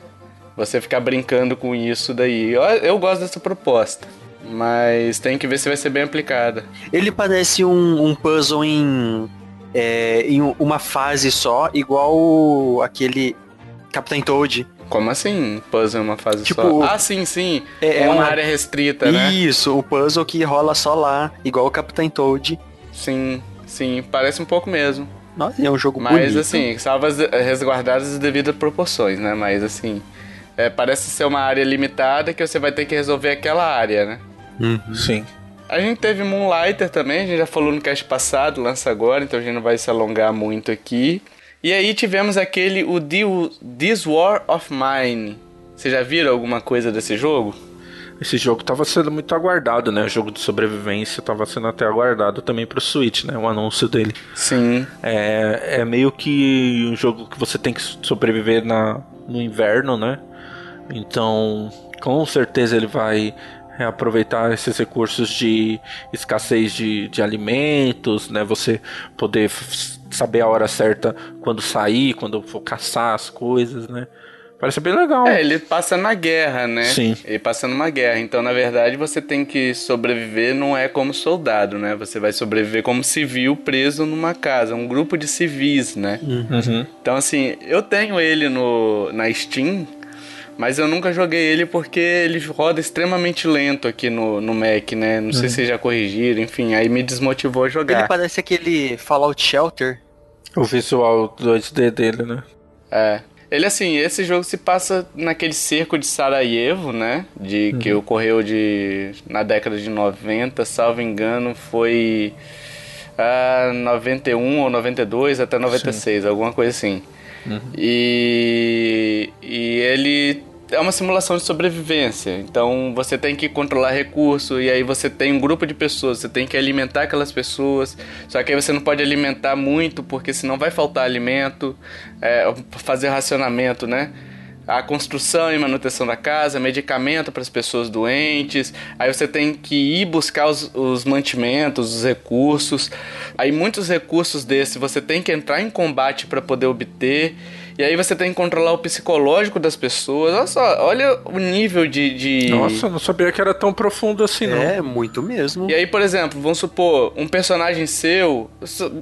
Speaker 1: Você ficar brincando com isso daí. Eu, eu gosto dessa proposta. Mas tem que ver se vai ser bem aplicada.
Speaker 3: Ele parece um, um puzzle em, é, em uma fase só, igual aquele Captain Toad
Speaker 1: como assim? Puzzle é uma fase tipo, só? Ah, sim, sim. É, é uma, uma, área restrita, né?
Speaker 3: Isso, o puzzle que rola só lá, igual o Captain Toad.
Speaker 1: Sim. sim, parece um pouco mesmo.
Speaker 3: Nossa, é um jogo
Speaker 1: Mas
Speaker 3: bonito.
Speaker 1: assim, salvas resguardadas as devidas proporções, né? Mas assim, é, parece ser uma área limitada que você vai ter que resolver aquela área, né?
Speaker 2: Sim.
Speaker 1: A gente teve Moonlighter também, a gente já falou no cast passado, lança agora, então a gente não vai se alongar muito aqui. E aí tivemos aquele, o This War of Mine. Vocês já viram alguma coisa desse jogo?
Speaker 2: Esse jogo tava sendo muito aguardado, né? O jogo de sobrevivência tava sendo até aguardado também pro Switch, né? O anúncio dele.
Speaker 1: Sim.
Speaker 2: É, é meio que um jogo que você tem que sobreviver na, no inverno, né? Então, com certeza ele vai aproveitar esses recursos de escassez de, de alimentos, né? Você poder saber a hora certa quando sair, quando for caçar as coisas, né? Parece bem legal.
Speaker 1: É, ele passa na guerra, né?
Speaker 2: Sim.
Speaker 1: Ele passa numa guerra. Então, na verdade, você tem que sobreviver, não é como soldado, né? Você vai sobreviver como civil preso numa casa, um grupo de civis, né?
Speaker 2: Uhum.
Speaker 1: Então, assim, eu tenho ele no, na Steam, mas eu nunca joguei ele porque ele roda extremamente lento aqui no, no Mac, né? Não sei se já corrigiram, enfim, aí me desmotivou a
Speaker 3: Ele
Speaker 1: jogar.
Speaker 3: parece aquele Fallout Shelter.
Speaker 2: O visual 2D dele, né?
Speaker 1: É. Ele, assim, esse jogo se passa naquele cerco de Sarajevo, né? De, Que ocorreu de, na década de 90, salvo engano, foi ah, 91 ou 92 até 96, alguma coisa assim. E, e ele é uma simulação de sobrevivência. Então você tem que controlar recurso e aí você tem um grupo de pessoas, você tem que alimentar aquelas pessoas. Só que aí você não pode alimentar muito porque senão vai faltar alimento, é, fazer racionamento, né? A construção e manutenção da casa, medicamento para as pessoas doentes. Aí você tem que ir buscar os, os mantimentos, os recursos. Aí muitos recursos desses você tem que entrar em combate para poder obter. E aí você tem que controlar o psicológico das pessoas. Olha só, olha o nível de. de...
Speaker 2: Nossa, eu não sabia que era tão profundo assim, não.
Speaker 3: É, muito mesmo.
Speaker 1: E aí, por exemplo, vamos supor, um personagem seu.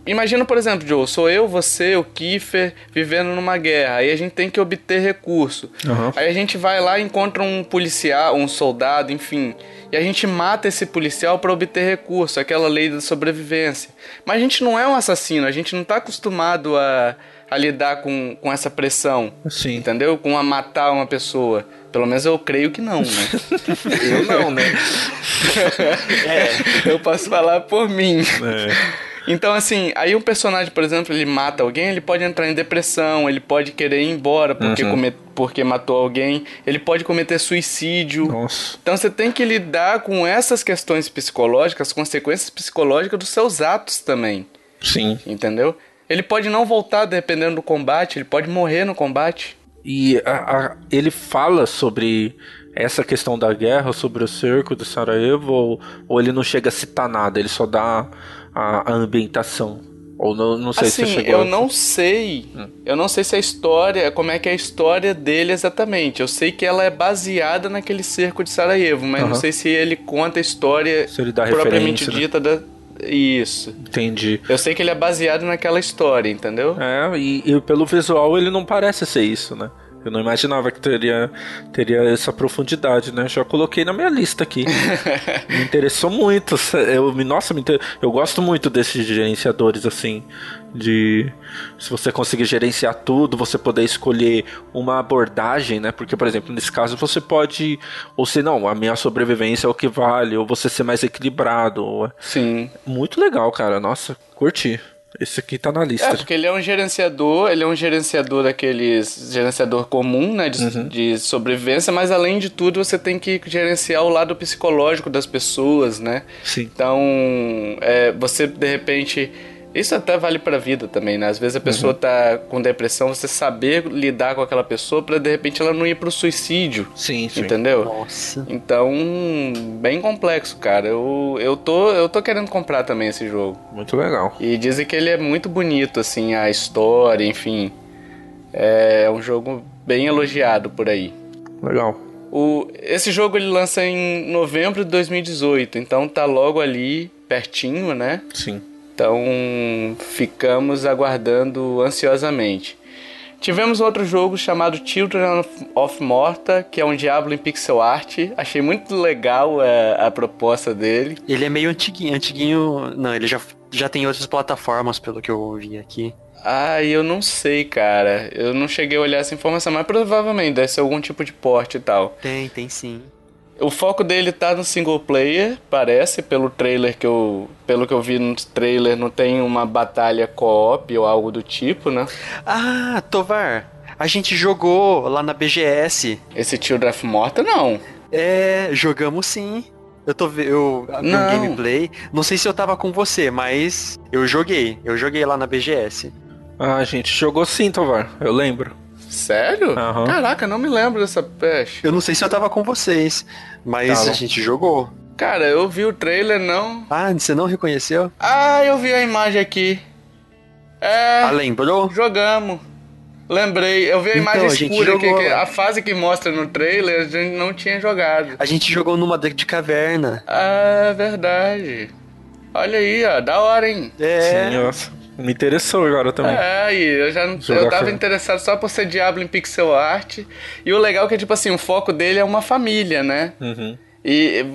Speaker 1: Imagina, por exemplo, Joe, sou eu, você, o Kiefer, vivendo numa guerra. Aí a gente tem que obter recurso.
Speaker 2: Aham.
Speaker 1: Aí a gente vai lá e encontra um policial, um soldado, enfim. E a gente mata esse policial para obter recurso, aquela lei da sobrevivência. Mas a gente não é um assassino, a gente não tá acostumado a, a lidar com, com essa pressão.
Speaker 2: Sim.
Speaker 1: Entendeu? Com a matar uma pessoa. Pelo menos eu creio que não, né? eu não, né? é, eu posso falar por mim.
Speaker 2: É.
Speaker 1: Então, assim, aí um personagem, por exemplo, ele mata alguém, ele pode entrar em depressão, ele pode querer ir embora porque,
Speaker 2: Uhum.
Speaker 1: come- porque matou alguém, ele pode cometer suicídio.
Speaker 2: Nossa.
Speaker 1: Então você tem que lidar com essas questões psicológicas, as consequências psicológicas dos seus atos também,
Speaker 2: Sim.
Speaker 1: entendeu? Ele pode não voltar dependendo do combate, ele pode morrer no combate.
Speaker 2: E a- a- ele fala sobre essa questão da guerra, sobre o cerco de Sarajevo, ou, ou ele não chega a citar nada, ele só dá a, a ambientação. Ou não, não sei se
Speaker 1: assim,
Speaker 2: você chegou
Speaker 1: eu
Speaker 2: a-
Speaker 1: não sei.
Speaker 2: Hum.
Speaker 1: Eu não sei se a história, como é que é a história dele exatamente. Eu sei que ela é baseada naquele cerco de Sarajevo, mas não sei se ele conta a história
Speaker 2: Se ele dá
Speaker 1: propriamente
Speaker 2: referência, né?
Speaker 1: dita da isso.
Speaker 2: Entendi.
Speaker 1: Eu sei que ele é baseado naquela história, entendeu?
Speaker 2: É, e, e pelo visual ele não parece ser isso, né? Eu não imaginava que teria, teria essa profundidade, né? Já coloquei na minha lista aqui. me interessou muito. Eu, me- nossa, me inter- eu gosto muito desses gerenciadores, assim. De se você conseguir gerenciar tudo, você poder escolher uma abordagem, né? Porque, por exemplo, nesse caso você pode. Ou se não, a minha sobrevivência é o que vale, ou você ser mais equilibrado. ou-
Speaker 1: Sim.
Speaker 2: Muito legal, cara. Nossa, curti. Esse aqui tá na lista.
Speaker 1: É, porque ele é um gerenciador, ele é um gerenciador daqueles. gerenciador comum, né? De,
Speaker 2: Uhum.
Speaker 1: de sobrevivência, mas além de tudo, você tem que gerenciar o lado psicológico das pessoas, né?
Speaker 2: Sim.
Speaker 1: Então, é, você de repente. Isso até vale pra vida também, né? Às vezes a pessoa
Speaker 2: Uhum.
Speaker 1: tá com depressão, você saber lidar com aquela pessoa pra de repente ela não ir pro suicídio.
Speaker 2: Sim, sim.
Speaker 1: Entendeu?
Speaker 3: Nossa.
Speaker 1: Então, bem complexo, cara. Eu, eu, tô, eu tô querendo comprar também esse jogo.
Speaker 2: Muito legal.
Speaker 1: E dizem que ele é muito bonito, assim, a história, enfim. É um jogo bem elogiado por aí.
Speaker 2: Legal.
Speaker 1: O, esse jogo ele lança em novembro de 2018, então tá logo ali, pertinho, né?
Speaker 2: Sim.
Speaker 1: Então ficamos aguardando ansiosamente. Tivemos outro jogo chamado Children of Morta, que é um Diablo em pixel art. Achei muito legal a, é, a proposta dele.
Speaker 3: Ele é meio antiguinho, antiguinho. Não, ele já, já tem outras plataformas, pelo que eu vi aqui.
Speaker 1: Ah, eu não sei, cara. Eu não cheguei a olhar essa informação, mas provavelmente deve ser algum tipo de porte e tal.
Speaker 3: Tem, tem sim.
Speaker 1: O foco dele tá no single player, parece, pelo trailer que eu. Pelo que eu vi no trailer, não tem uma batalha co-op ou algo do tipo, né?
Speaker 3: Ah, Tovar, a gente jogou lá na BGS.
Speaker 1: Esse Tio Draft Morta, não.
Speaker 3: É, jogamos sim. Eu tô eu vi um gameplay. Não sei se eu tava com você, mas eu joguei. Eu joguei lá na BGS.
Speaker 2: Ah, a gente jogou sim, Tovar. Eu lembro.
Speaker 1: Sério? Uhum. Caraca, não me lembro dessa peste.
Speaker 3: Eu não sei se eu tava com vocês, mas tá a gente jogou.
Speaker 1: Cara, eu vi o trailer, não.
Speaker 3: Ah, você não reconheceu?
Speaker 1: Ah, eu vi a imagem aqui. É.
Speaker 3: Ah, lembrou?
Speaker 1: Jogamos. Lembrei, eu vi a então, imagem a escura jogou... que, a fase que mostra no trailer a gente não tinha jogado.
Speaker 3: A gente jogou numa de caverna.
Speaker 1: Ah, verdade. Olha aí, ó, da hora, hein?
Speaker 3: É.
Speaker 2: Sim, nossa. Me interessou agora também.
Speaker 1: É, e eu já não, eu tava interessado só por ser Diablo em pixel art. E o legal é que, tipo assim, o foco dele é uma família, né?
Speaker 2: Uhum.
Speaker 1: E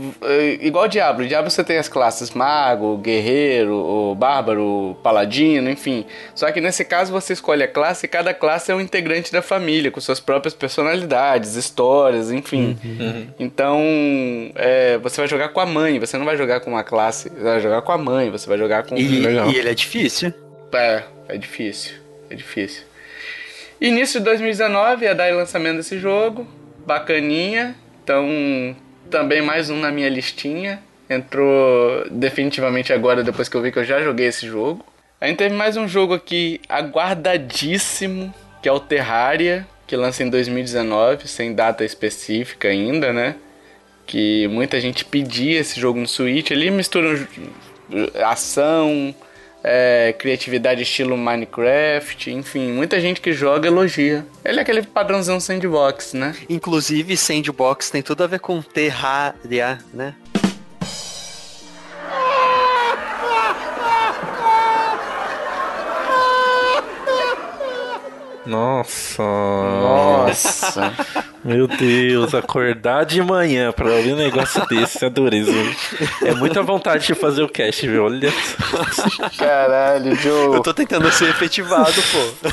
Speaker 1: igual Diablo, Diablo você tem as classes mago, guerreiro, o bárbaro, paladino, enfim. Só que nesse caso você escolhe a classe e cada classe é um integrante da família, com suas próprias personalidades, histórias, enfim. Uhum. uhum. Então é, você vai jogar com a mãe, você não vai jogar com uma classe, você vai jogar com a mãe, você vai jogar com.
Speaker 3: E, e ele é difícil.
Speaker 1: É, é difícil. É difícil. Início de 2019 ia dar lançamento desse jogo. Bacaninha. Então, também mais um na minha listinha. Entrou definitivamente agora, depois que eu vi que eu já joguei esse jogo. A gente teve mais um jogo aqui aguardadíssimo, que é o Terraria, que lança em 2019, sem data específica ainda, né? Que muita gente pedia esse jogo no Switch. Ele mistura ação, é, criatividade estilo Minecraft, enfim, muita gente que joga elogia. Ele é aquele padrãozão sandbox, né?
Speaker 3: Inclusive, sandbox tem tudo a ver com Terraria, né?
Speaker 2: Nossa.
Speaker 1: Nossa.
Speaker 2: Meu Deus, acordar de manhã pra ouvir um negócio desse é dureza. É muita vontade de fazer o cast, viu? Olha.
Speaker 1: Caralho, Joe.
Speaker 3: Eu tô tentando ser efetivado, pô.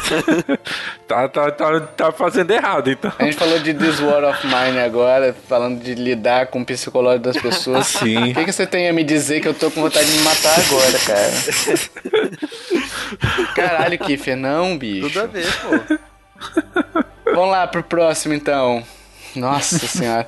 Speaker 2: tá, tá, tá, tá fazendo errado, então.
Speaker 1: A gente falou de This War of Mine agora, falando de lidar com o psicológico das pessoas.
Speaker 2: Sim.
Speaker 1: O que, que você tem a me dizer que eu tô com vontade de me matar agora, cara? Caralho, Kiffer, não, bicho.
Speaker 3: Tudo a ver, pô.
Speaker 1: Vamos lá pro próximo então. Nossa senhora.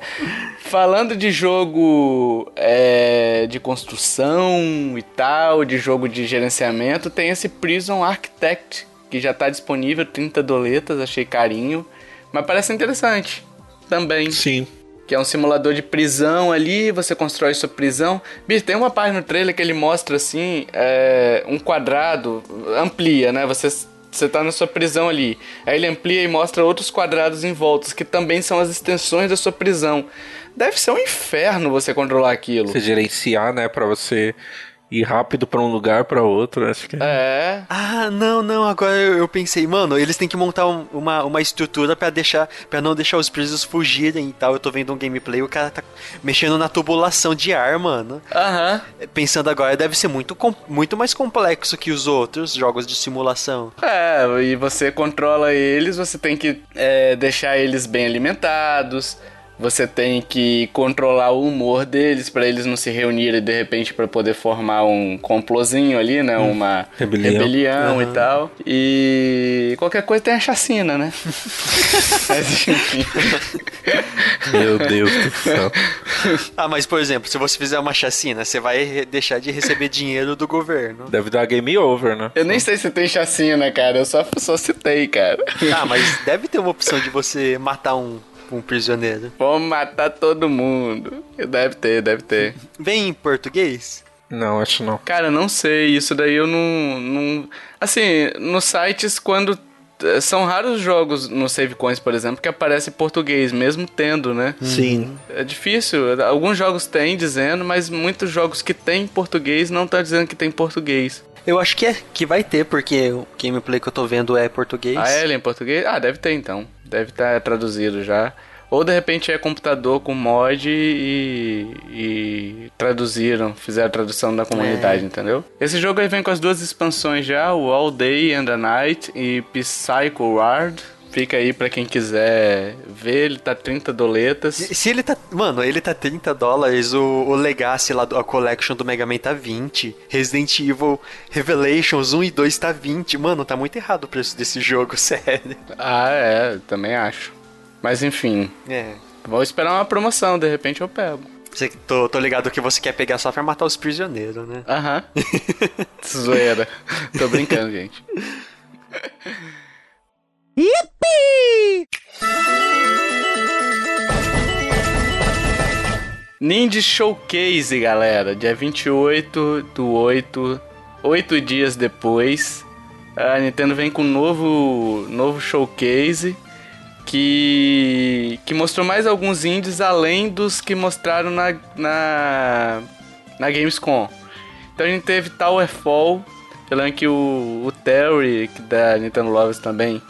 Speaker 1: Falando de jogo é, de construção e tal, de jogo de gerenciamento, tem esse Prison Architect, que já tá disponível, 30 doletas, achei carinho. Mas parece interessante também.
Speaker 2: Sim.
Speaker 1: Que é um simulador de prisão ali, você constrói sua prisão. Bicho, tem uma parte no trailer que ele mostra assim, é, um quadrado, amplia, né? Você você tá na sua prisão ali. Aí ele amplia e mostra outros quadrados em volta, que também são as extensões da sua prisão. Deve ser um inferno você controlar aquilo.
Speaker 2: Você gerenciar, né, para você ir rápido para um lugar para outro, acho que.
Speaker 1: É.
Speaker 3: Ah, não, não, agora eu, eu pensei, mano, eles têm que montar um, uma, uma estrutura para deixar para não deixar os presos fugirem e tal. Eu tô vendo um gameplay, o cara tá mexendo na tubulação de ar, mano.
Speaker 1: Aham.
Speaker 3: Pensando agora, deve ser muito, muito mais complexo que os outros jogos de simulação.
Speaker 1: É, e você controla eles, você tem que é, deixar eles bem alimentados você tem que controlar o humor deles para eles não se reunirem de repente para poder formar um complozinho ali, né? Hum, Uma rebelião, rebelião uhum. e tal. E qualquer coisa tem a chacina, né?
Speaker 2: mas enfim. Meu Deus do céu.
Speaker 3: Ah, mas por exemplo, se você fizer uma chacina, você vai deixar de receber dinheiro do governo.
Speaker 2: Deve dar game over, né?
Speaker 1: Eu nem sei se tem chacina, cara. Eu só, só citei, cara.
Speaker 3: Ah, mas deve ter uma opção de você matar um um prisioneiro.
Speaker 1: Vamos matar todo mundo. Deve ter, deve ter.
Speaker 3: Vem em português?
Speaker 2: Não, acho não.
Speaker 1: Cara, não sei. Isso daí eu não. não... Assim, nos sites, quando. Eh, são raros jogos no Save Coins, por exemplo, que aparece em português, mesmo tendo, né?
Speaker 2: Sim.
Speaker 1: É difícil. Alguns jogos têm dizendo, mas muitos jogos que tem português não tá dizendo que tem português.
Speaker 3: Eu acho que é que vai ter, porque o gameplay que eu tô vendo é português.
Speaker 1: Ah, é ele é em português? Ah, deve ter então. Deve estar tá traduzido já. Ou de repente é computador com mod e, e traduziram, fizeram a tradução da comunidade, é. entendeu? Esse jogo aí vem com as duas expansões já, o All Day and the Night e Psycho Ward. Fica aí pra quem quiser ver, ele tá 30 doletas.
Speaker 3: Se, se ele tá. Mano, ele tá 30 dólares, o, o Legacy lá, a Collection do Mega Man tá 20. Resident Evil Revelations 1 e 2 tá 20. Mano, tá muito errado o preço desse jogo, sério.
Speaker 1: Ah, é, também acho. Mas enfim.
Speaker 3: É.
Speaker 1: Vou esperar uma promoção, de repente eu pego.
Speaker 3: Você, tô, tô ligado que você quer pegar só pra matar os prisioneiros, né?
Speaker 1: Aham. Zoeira. tô brincando, gente. Yippee! Ninja Showcase, galera. Dia 28 do 8, 8 dias depois. A Nintendo vem com um novo, novo showcase que, que mostrou mais alguns indies além dos que mostraram na, na, na Gamescom. Então a gente teve Towerfall, eu lembro que o, o Terry, da Nintendo Lovers também,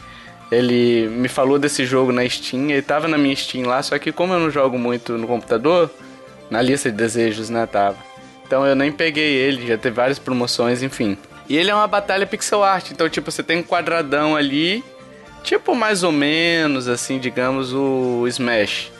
Speaker 1: ele me falou desse jogo na Steam, ele tava na minha Steam lá, só que como eu não jogo muito no computador, na lista de desejos, né, tava. Então eu nem peguei ele, já teve várias promoções, enfim. E ele é uma batalha pixel art, então tipo, você tem um quadradão ali Tipo mais ou menos assim, digamos, o Smash.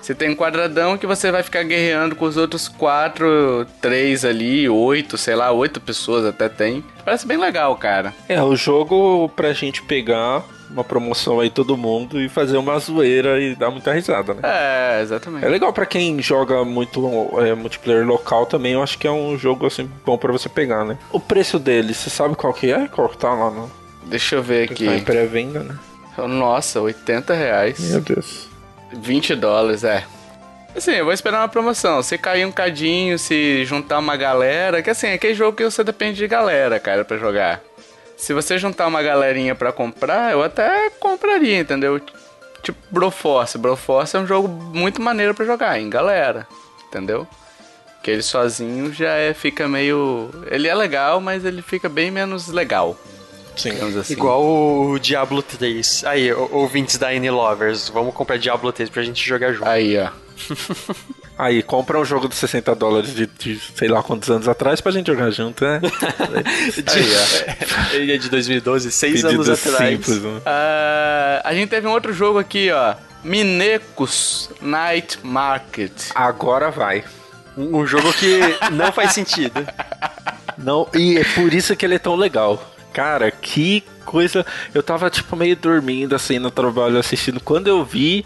Speaker 1: Você tem um quadradão que você vai ficar guerreando com os outros quatro, três ali, oito, sei lá, oito pessoas até tem. Parece bem legal, cara.
Speaker 2: É, o jogo pra gente pegar uma promoção aí todo mundo e fazer uma zoeira e dar muita risada, né?
Speaker 1: É, exatamente.
Speaker 2: É legal para quem joga muito é, multiplayer local também, eu acho que é um jogo assim bom para você pegar, né? O preço dele, você sabe qual que é? Qual que tá lá no
Speaker 1: Deixa eu ver aqui. Tá
Speaker 2: em pré-venda, né?
Speaker 1: Nossa, 80 reais.
Speaker 2: Meu Deus.
Speaker 1: 20 dólares, é. Assim, eu vou esperar uma promoção. Se cair um cadinho, se juntar uma galera. Que assim, é aquele jogo que você depende de galera, cara, para jogar. Se você juntar uma galerinha para comprar, eu até compraria, entendeu? Tipo Broforce. Broforce é um jogo muito maneiro para jogar, em galera. Entendeu? Que ele sozinho já é, fica meio. Ele é legal, mas ele fica bem menos legal.
Speaker 3: Sim. Assim. Igual o Diablo 3. Aí, ouvintes da N Lovers, vamos comprar Diablo 3 pra gente jogar junto.
Speaker 1: Aí, ó.
Speaker 2: Aí, compra um jogo de 60 dólares de, de, sei lá quantos anos atrás pra gente jogar junto, né?
Speaker 3: Aí, Ele é de 2012, seis Pedido anos atrás. Simples,
Speaker 1: né? uh, a gente teve um outro jogo aqui, ó. Minecos Night Market.
Speaker 2: Agora vai.
Speaker 3: Um, um jogo que não faz sentido.
Speaker 2: Não, e é por isso que ele é tão legal. Cara, que coisa. Eu tava, tipo, meio dormindo assim no trabalho assistindo. Quando eu vi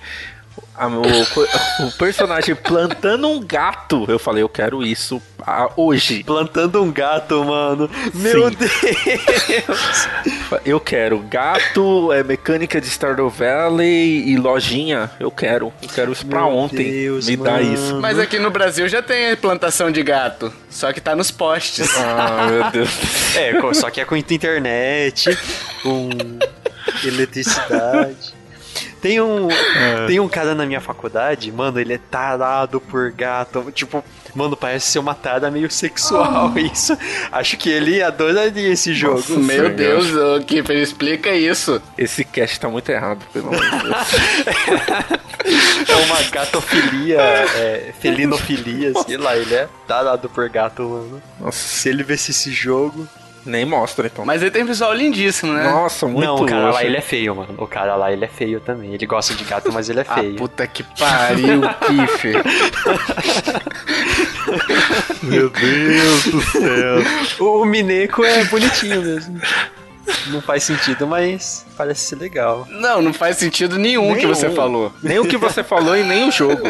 Speaker 2: a, o, o, personagem plantando um gato. Eu falei, eu quero isso a, hoje.
Speaker 3: Plantando um gato, mano. Meu Sim. Deus!
Speaker 2: Eu quero gato, é, mecânica de Stardew Valley e lojinha. Eu quero. Eu quero isso pra Meu ontem. Deus, Me mano. dá isso.
Speaker 1: Mas aqui no Brasil já tem plantação de gato. Só que tá nos postes.
Speaker 2: Ah, meu Deus.
Speaker 3: É, só que é com internet, com eletricidade. Tem um, é. tem um cara na minha faculdade, mano, ele é tarado por gato. Tipo, mano, parece ser uma tara meio sexual oh. isso. Acho que ele adoraria esse jogo. Nossa,
Speaker 1: meu Deus, Deus Kiffer, explica isso.
Speaker 2: Esse cast tá muito errado, pelo amor de Deus.
Speaker 3: é uma gatofilia, é, felinofilia, sei lá, ele é tarado por gato, mano. Nossa. Se ele visse esse jogo.
Speaker 2: Nem mostra, então.
Speaker 1: Mas ele tem visual lindíssimo, né?
Speaker 3: Nossa, muito Não, o cara lá ele é feio, mano. O cara lá ele é feio também. Ele gosta de gato, mas ele é ah, feio.
Speaker 1: Ah, puta que pariu, Kiff.
Speaker 3: Meu Deus do céu. O, o Mineco é bonitinho mesmo. Não faz sentido, mas parece ser legal.
Speaker 1: Não, não faz sentido nenhum, nenhum. que você falou.
Speaker 2: Nem o que você falou e nem o jogo.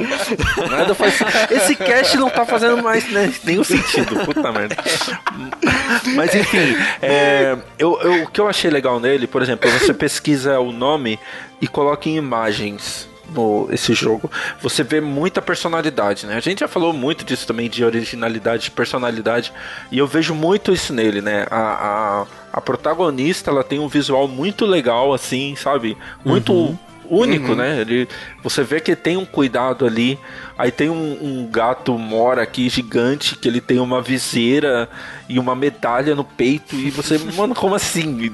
Speaker 2: Nada faz Esse cast não tá fazendo mais né, nenhum sentido. Puta merda. Mas enfim, é, eu, eu, o que eu achei legal nele, por exemplo, você pesquisa o nome e coloca em imagens no esse jogo, você vê muita personalidade, né? A gente já falou muito disso também de originalidade, de personalidade, e eu vejo muito isso nele, né? A, a, a protagonista, ela tem um visual muito legal, assim, sabe? Muito uhum. único, uhum. né? Ele, você vê que tem um cuidado ali. Aí tem um, um, gato mora aqui gigante que ele tem uma viseira e uma medalha no peito e você, mano, como assim?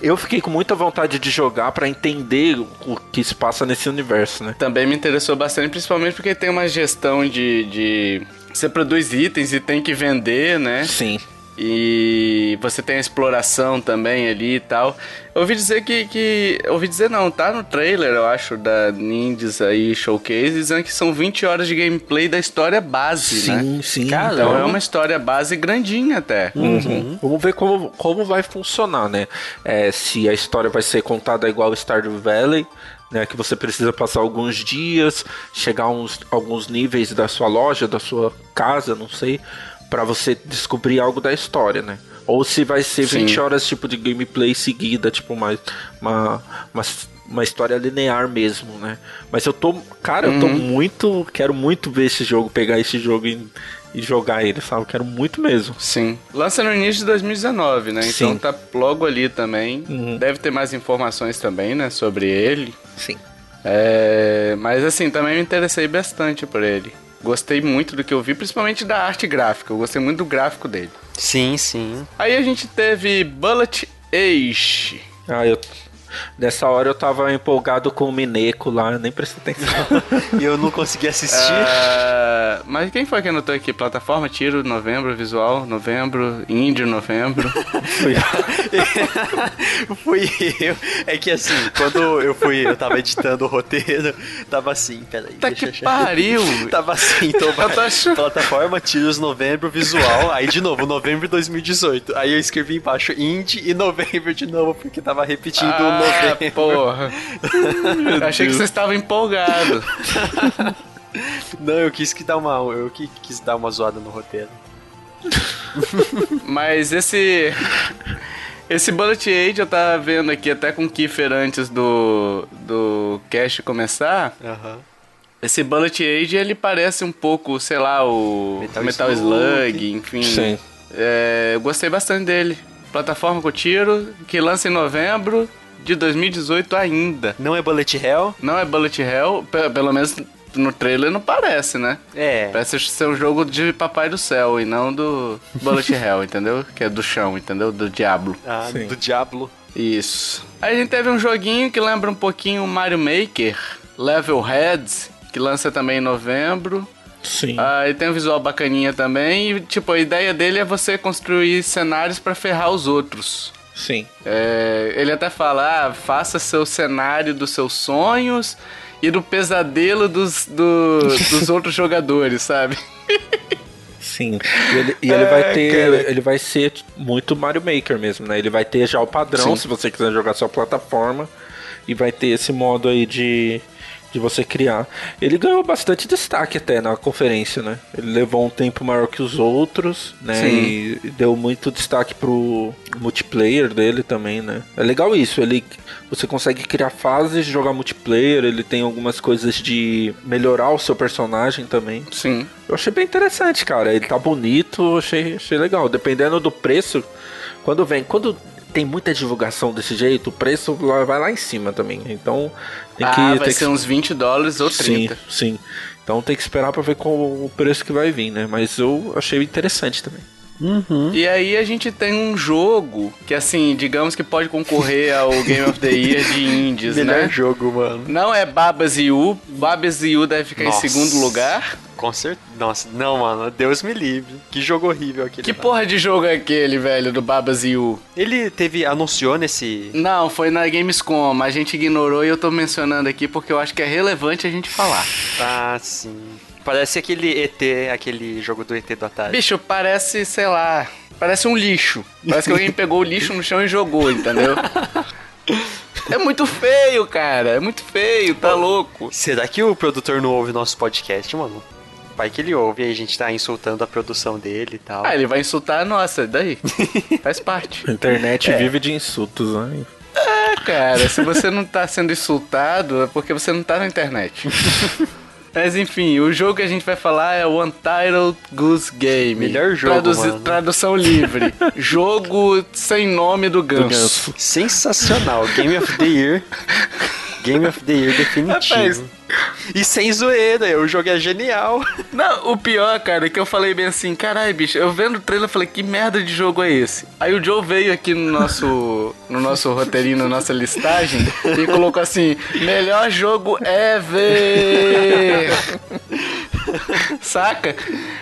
Speaker 2: Eu fiquei com muita vontade de jogar para entender o que se passa nesse universo, né?
Speaker 1: Também me interessou bastante, principalmente porque tem uma gestão de, de você produz itens e tem que vender, né?
Speaker 2: Sim.
Speaker 1: E você tem a exploração também ali e tal. Eu ouvi dizer que, que. Ouvi dizer não, tá no trailer, eu acho, da Ninjas aí Showcase, dizendo que são 20 horas de gameplay da história base,
Speaker 2: sim,
Speaker 1: né?
Speaker 2: Sim, sim.
Speaker 1: Então é uma história base grandinha até.
Speaker 2: Uhum. Uhum. Vamos ver como, como vai funcionar, né? É, se a história vai ser contada igual Stardew Valley. Né, que você precisa passar alguns dias, chegar a uns, alguns níveis da sua loja, da sua casa, não sei, para você descobrir algo da história, né? Ou se vai ser Sim. 20 horas tipo de gameplay seguida, tipo uma, uma, uma, uma história linear mesmo, né? Mas eu tô. Cara, uhum. eu tô uhum. muito. Quero muito ver esse jogo, pegar esse jogo e, e jogar ele, sabe? Quero muito mesmo.
Speaker 1: Sim. Lança no início de 2019, né? Sim. Então tá logo ali também. Uhum. Deve ter mais informações também, né? Sobre ele.
Speaker 2: Sim.
Speaker 1: É, mas assim, também me interessei bastante por ele. Gostei muito do que eu vi, principalmente da arte gráfica. Eu gostei muito do gráfico dele.
Speaker 3: Sim, sim.
Speaker 1: Aí a gente teve Bullet Age.
Speaker 2: Ah, eu Nessa hora eu tava empolgado com o Mineco lá, eu nem prestei atenção.
Speaker 3: e eu não consegui assistir.
Speaker 1: Uh, mas quem foi que anotou aqui? Plataforma, tiro, novembro, visual, novembro, índio, novembro.
Speaker 3: fui eu. fui eu. É que assim, quando eu fui, eu tava editando o roteiro, tava assim, peraí.
Speaker 1: Tá que pariu!
Speaker 3: tava assim, então achando... plataforma, tiros, novembro, visual, aí de novo, novembro de 2018. Aí eu escrevi embaixo indie e novembro de novo, porque tava repetindo ah,
Speaker 1: novembro. porra. Achei que você estava empolgado.
Speaker 3: Não, eu quis que dar uma, eu quis dar uma zoada no roteiro.
Speaker 1: Mas esse esse Bullet Age eu tava vendo aqui até com o Kiefer antes do do cast começar.
Speaker 3: Uhum.
Speaker 1: Esse Bullet Age ele parece um pouco, sei lá, o Metal, Metal Slug, Slug, enfim.
Speaker 2: Sim.
Speaker 1: É, eu gostei bastante dele. Plataforma com tiro, que lança em novembro de 2018 ainda.
Speaker 3: Não é Bullet Hell?
Speaker 1: Não é Bullet Hell, pelo menos no trailer não parece, né?
Speaker 3: É.
Speaker 1: Parece ser um jogo de Papai do Céu e não do Bullet Hell, entendeu? Que é do chão, entendeu? Do Diablo.
Speaker 3: Ah, Sim. do Diablo.
Speaker 1: Isso. Aí a gente teve um joguinho que lembra um pouquinho o Mario Maker, Level Heads, que lança também em novembro.
Speaker 2: Sim.
Speaker 1: Aí tem um visual bacaninha também. E, tipo, a ideia dele é você construir cenários para ferrar os outros.
Speaker 2: Sim.
Speaker 1: É, ele até fala: ah, faça seu cenário dos seus sonhos e do pesadelo dos, do, dos outros jogadores, sabe?
Speaker 2: Sim. E ele, e ele é, vai ter. Cara. Ele vai ser muito Mario Maker mesmo, né? Ele vai ter já o padrão, Sim. se você quiser jogar sua plataforma. E vai ter esse modo aí de de você criar. Ele ganhou bastante destaque até na conferência, né? Ele levou um tempo maior que os outros, né? Sim. E deu muito destaque pro multiplayer dele também, né? É legal isso, ele você consegue criar fases, jogar multiplayer, ele tem algumas coisas de melhorar o seu personagem também.
Speaker 1: Sim.
Speaker 2: Eu achei bem interessante, cara. Ele tá bonito, achei, achei legal. Dependendo do preço, quando vem, quando tem muita divulgação desse jeito, o preço vai lá em cima também. Então tem
Speaker 1: ah,
Speaker 2: que.
Speaker 1: Vai
Speaker 2: tem
Speaker 1: ser
Speaker 2: que...
Speaker 1: uns 20 dólares ou 30.
Speaker 2: Sim, sim. Então tem que esperar para ver qual o preço que vai vir, né? Mas eu achei interessante também.
Speaker 1: Uhum. E aí a gente tem um jogo que, assim, digamos que pode concorrer ao Game of the Year de indies,
Speaker 3: Melhor
Speaker 1: né?
Speaker 3: Melhor jogo, mano.
Speaker 1: Não é Babas U. Babas U deve ficar Nossa. em segundo lugar.
Speaker 3: Com certeza. Nossa, não, mano. Deus me livre. Que jogo horrível aquele.
Speaker 1: Que mano. porra de jogo é aquele, velho, do Babas U?
Speaker 3: Ele teve. anunciou nesse.
Speaker 1: Não, foi na Gamescom. A gente ignorou e eu tô mencionando aqui porque eu acho que é relevante a gente falar.
Speaker 3: Ah, sim. Parece aquele ET, aquele jogo do ET do Atari.
Speaker 1: Bicho, parece, sei lá, parece um lixo. Parece que alguém pegou o lixo no chão e jogou, entendeu? É muito feio, cara. É muito feio, tá Pô, louco.
Speaker 3: Será que o produtor não ouve nosso podcast, mano? Vai que ele ouve e a gente tá insultando a produção dele e tal.
Speaker 1: Ah, ele vai insultar a nossa, daí. Faz parte.
Speaker 2: A internet é. vive de insultos, né?
Speaker 1: É, cara, se você não tá sendo insultado, é porque você não tá na internet. Mas enfim, o jogo que a gente vai falar é o Untitled Goose Game.
Speaker 3: Melhor jogo, Traduzi.
Speaker 1: Tradução livre. jogo sem nome do ganso. do ganso.
Speaker 3: Sensacional. Game of the Year. Game of the Year definitivo. Rapaz, e sem zoeira, o jogo é genial.
Speaker 1: Não, o pior, cara, é que eu falei bem assim, caralho, bicho, eu vendo o trailer, eu falei, que merda de jogo é esse? Aí o Joe veio aqui no nosso, no nosso roteirinho, na nossa listagem, e colocou assim, melhor jogo ever! Saca?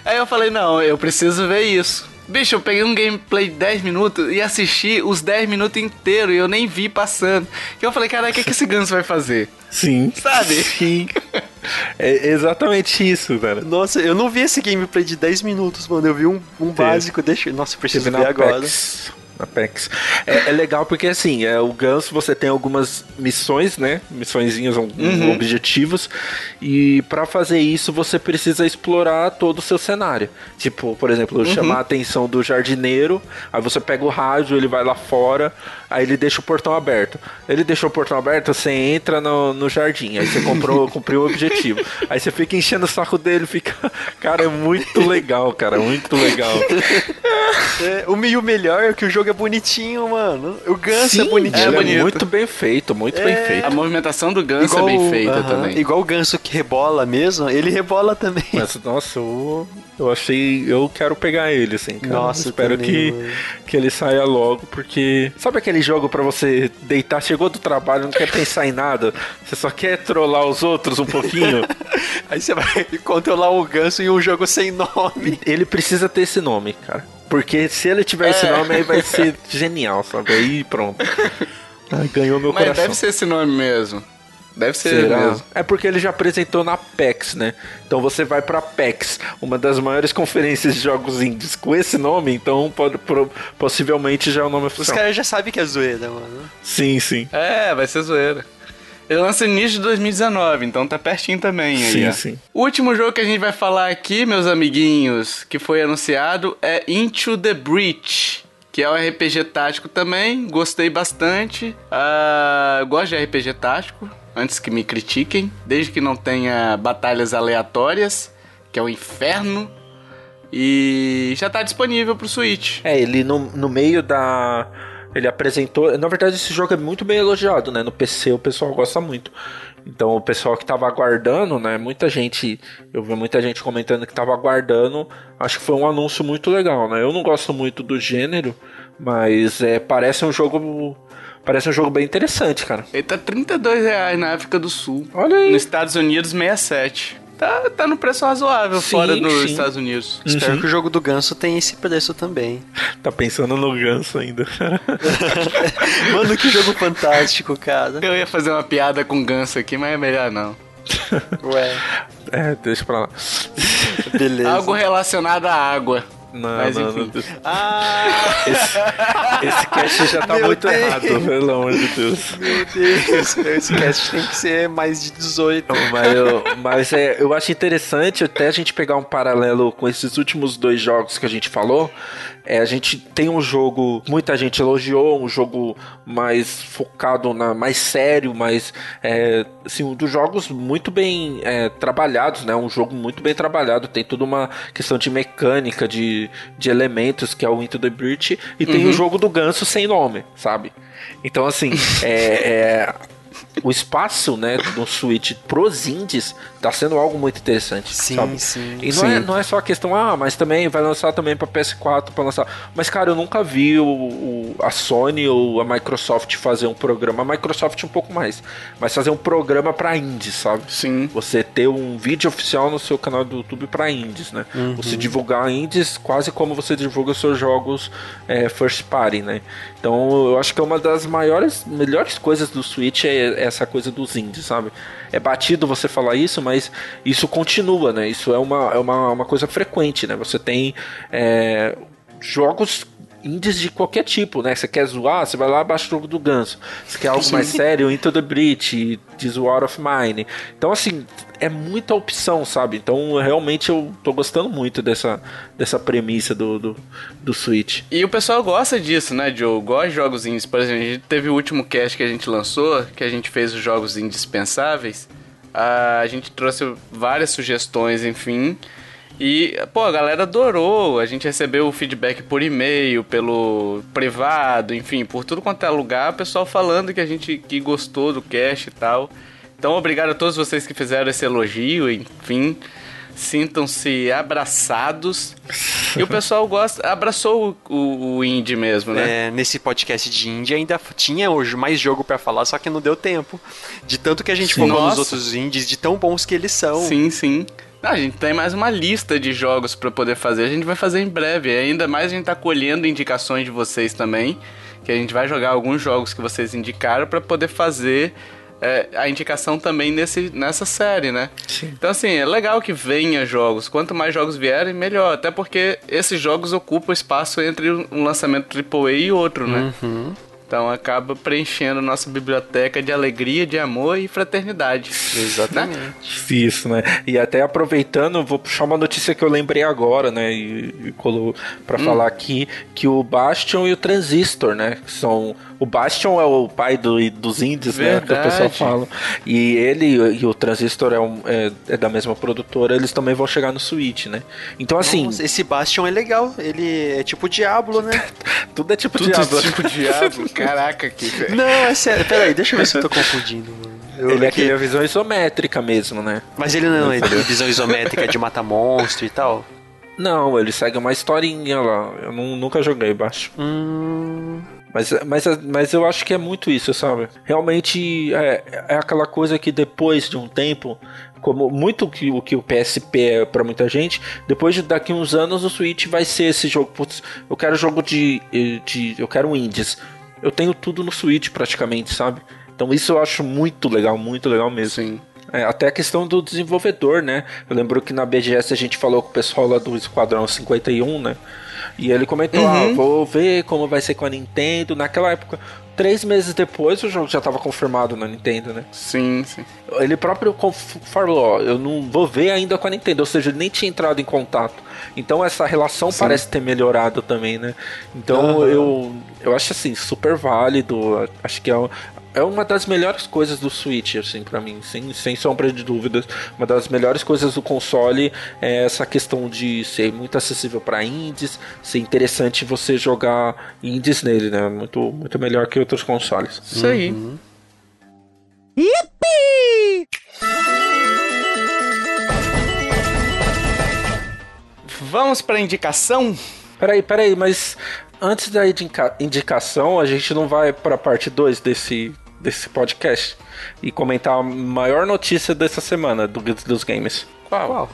Speaker 1: Aí eu falei, não, eu preciso ver isso. Bicho, eu peguei um gameplay de 10 minutos e assisti os 10 minutos inteiros e eu nem vi passando. E eu falei, cara, o que, que esse ganso vai fazer?
Speaker 2: Sim.
Speaker 1: Sabe?
Speaker 2: Sim. É exatamente isso, cara.
Speaker 3: Nossa, eu não vi esse gameplay de 10 minutos, mano. Eu vi um, um básico, deixa. Nossa, eu preciso ver agora.
Speaker 2: Apex. É, é, legal porque assim, é, o Ganso você tem algumas missões, né? Missõezinhas, uhum. objetivos. E para fazer isso você precisa explorar todo o seu cenário. Tipo, por exemplo, uhum. chamar a atenção do jardineiro, aí você pega o rádio, ele vai lá fora, aí ele deixa o portão aberto. Ele deixou o portão aberto, você entra no, no jardim, aí você comprou, cumpriu o objetivo. Aí você fica enchendo o saco dele, fica. Cara, é muito legal, cara, muito legal.
Speaker 3: É, o meio melhor é que o jogo é bonitinho, mano. O ganso é Sim, é bonitinho. É,
Speaker 2: bonito. muito bem feito, muito é... bem feito.
Speaker 1: A movimentação do ganso igual, é bem feita uh -huh, também.
Speaker 3: Igual o ganso que rebola mesmo, ele rebola também.
Speaker 2: Mas, nossa, eu, eu achei. Eu quero pegar ele, assim, cara. Nossa, espero também, que, que ele saia logo, porque. Sabe aquele jogo para você deitar, chegou do trabalho, não quer pensar em nada, você só quer trollar os outros um pouquinho?
Speaker 3: Aí você vai controlar o ganso em um jogo sem nome.
Speaker 2: Ele precisa ter esse nome, cara. Porque se ele tiver é. esse nome, aí vai ser genial, sabe? Aí pronto. Ganhou meu
Speaker 1: Mas
Speaker 2: coração.
Speaker 1: deve ser esse nome mesmo. Deve ser Será? mesmo.
Speaker 2: É porque ele já apresentou na PEX, né? Então você vai pra PEX, uma das maiores conferências de jogos indies com esse nome, então pode, pro, possivelmente já é o nome oficial.
Speaker 3: Os caras já sabem que é zoeira, mano.
Speaker 2: Sim, sim.
Speaker 1: É, vai ser zoeira. Ele lança no início de 2019, então tá pertinho também
Speaker 2: sim, aí. Sim, sim.
Speaker 1: O último jogo que a gente vai falar aqui, meus amiguinhos, que foi anunciado é Into the Breach. Que é um RPG tático também, gostei bastante. Uh, gosto de RPG tático, antes que me critiquem. Desde que não tenha batalhas aleatórias, que é o inferno. E já tá disponível pro Switch.
Speaker 2: É, ele no, no meio da ele apresentou. Na verdade, esse jogo é muito bem elogiado, né? No PC o pessoal gosta muito. Então o pessoal que tava aguardando, né? Muita gente. Eu vi muita gente comentando que tava aguardando. Acho que foi um anúncio muito legal, né? Eu não gosto muito do gênero, mas é, parece um jogo. Parece um jogo bem interessante, cara.
Speaker 1: Ele tá 32 reais na África do Sul.
Speaker 2: Olha aí.
Speaker 1: Nos Estados Unidos, 67 tá, tá no preço razoável sim, fora dos. Estados Unidos.
Speaker 3: Uhum. Espero que o jogo do ganso tenha esse preço também.
Speaker 2: Tá pensando no ganso ainda.
Speaker 3: Mano, que jogo fantástico, cara.
Speaker 1: Eu ia fazer uma piada com ganso aqui, mas é melhor não.
Speaker 3: Ué.
Speaker 2: É, deixa pra lá.
Speaker 3: Beleza.
Speaker 1: Algo relacionado à água.
Speaker 2: Não, Mas, não, enfim. não. Ah! Esse, esse cast já tá Meu muito Deus. errado, pelo amor de Deus.
Speaker 3: Meu Deus, esse cast tem que ser mais de 18.
Speaker 2: Mas, eu, mas é, eu acho interessante até a gente pegar um paralelo com esses últimos dois jogos que a gente falou. É, a gente tem um jogo, muita gente elogiou, um jogo mais focado na mais sério, mais é, assim, um dos jogos muito bem é, trabalhados, né? Um jogo muito bem trabalhado, tem toda uma questão de mecânica, de, de elementos que é o Into the Breach e uhum. tem o jogo do ganso sem nome, sabe? Então assim, é, é o espaço, né, do Switch pros indies tá sendo algo muito interessante.
Speaker 3: Sim,
Speaker 2: sabe?
Speaker 3: sim.
Speaker 2: E não,
Speaker 3: sim.
Speaker 2: É, não é só a questão, ah, mas também vai lançar também para PS4, para lançar. Mas, cara, eu nunca vi o, o, a Sony ou a Microsoft fazer um programa. A Microsoft um pouco mais. Mas fazer um programa para indies, sabe?
Speaker 1: Sim.
Speaker 2: Você ter um vídeo oficial no seu canal do YouTube para indies, né? Uhum. Você divulgar indies quase como você divulga seus jogos é, first party, né? Então, eu acho que é uma das maiores, melhores coisas do Switch é essa coisa dos indies, sabe? É batido você falar isso, mas isso continua, né? Isso é uma, é uma, uma coisa frequente, né? Você tem é, jogos indies de qualquer tipo, né? Você quer zoar, você vai lá baixa o jogo do ganso. Você quer algo mais sério, Into the Breach, This War of Mine. Então, assim, é muita opção, sabe? Então, realmente eu tô gostando muito dessa, dessa premissa do, do, do Switch.
Speaker 1: E o pessoal gosta disso, né, Joe? Gosta de jogos indies. Por exemplo, a gente teve o último cast que a gente lançou, que a gente fez os jogos indispensáveis. A gente trouxe várias sugestões, enfim. E, pô, a galera adorou. A gente recebeu o feedback por e-mail, pelo privado, enfim, por tudo quanto é lugar, o pessoal falando que a gente que gostou do cast e tal. Então, obrigado a todos vocês que fizeram esse elogio, enfim. Sintam-se abraçados. e o pessoal gosta, abraçou o, o, o indie mesmo, né?
Speaker 3: É, nesse podcast de indie ainda tinha hoje mais jogo para falar, só que não deu tempo. De tanto que a gente falou nos outros indies, de tão bons que eles são.
Speaker 1: Sim, sim. A gente tem mais uma lista de jogos para poder fazer. A gente vai fazer em breve. E ainda mais a gente tá colhendo indicações de vocês também. Que a gente vai jogar alguns jogos que vocês indicaram para poder fazer é, a indicação também nesse, nessa série, né? Sim. Então, assim, é legal que venha jogos. Quanto mais jogos vierem, melhor. Até porque esses jogos ocupam espaço entre um lançamento AAA e outro, né? Uhum. Então acaba preenchendo nossa biblioteca de alegria, de amor e fraternidade.
Speaker 3: Exatamente. Né?
Speaker 2: Isso, né? E até aproveitando, vou puxar uma notícia que eu lembrei agora, né? E, e para hum. falar aqui que o Bastion e o Transistor, né? Que são o Bastion é o pai do, dos indies, né? Que o pessoal fala. E ele e o Transistor é, um, é, é, da mesma produtora, eles também vão chegar no Switch, né? Então, assim. Nossa,
Speaker 3: esse Bastion é legal. Ele é tipo Diablo, né?
Speaker 2: Tudo é tipo Tudo Diablo. É
Speaker 1: tipo Diablo. Caraca, que.
Speaker 3: Não, é sério. Peraí, deixa eu ver se eu tô confundindo, mano.
Speaker 2: Eu ele é aquele visão isométrica mesmo, né?
Speaker 3: Mas ele não é visão isométrica de matar monstro e tal?
Speaker 2: Não, ele segue uma historinha lá. Eu não, nunca joguei baixo.
Speaker 3: Hum.
Speaker 2: Mas, mas, mas eu acho que é muito isso, sabe? Realmente é, é aquela coisa que depois de um tempo, como muito que, o que o PSP é para muita gente, depois de daqui uns anos o Switch vai ser esse jogo. Putz, eu quero jogo de, de. Eu quero indies. Eu tenho tudo no Switch praticamente, sabe? Então isso eu acho muito legal, muito legal mesmo. Sim. É, até a questão do desenvolvedor, né? Eu lembro que na BGS a gente falou com o pessoal lá do Esquadrão 51, né? E ele comentou: ah, uhum. ah, vou ver como vai ser com a Nintendo. Naquela época, três meses depois, o jogo já estava confirmado na Nintendo, né?
Speaker 1: Sim, sim.
Speaker 2: Ele próprio falou: eu não vou ver ainda com a Nintendo, ou seja, ele nem tinha entrado em contato. Então essa relação sim. parece ter melhorado também, né? Então uhum. eu, eu acho assim, super válido. Acho que é, é uma das melhores coisas do Switch, assim, para mim, sem, sem sombra de dúvidas. Uma das melhores coisas do console é essa questão de ser muito acessível para indies, ser interessante você jogar indies nele, né? Muito, muito melhor que outros consoles.
Speaker 1: Isso aí. Uhum. Vamos para indicação?
Speaker 2: Peraí, peraí, mas antes da indica indicação, a gente não vai para a parte 2 desse, desse podcast e comentar a maior notícia dessa semana do, dos games.
Speaker 1: Qual? Qual?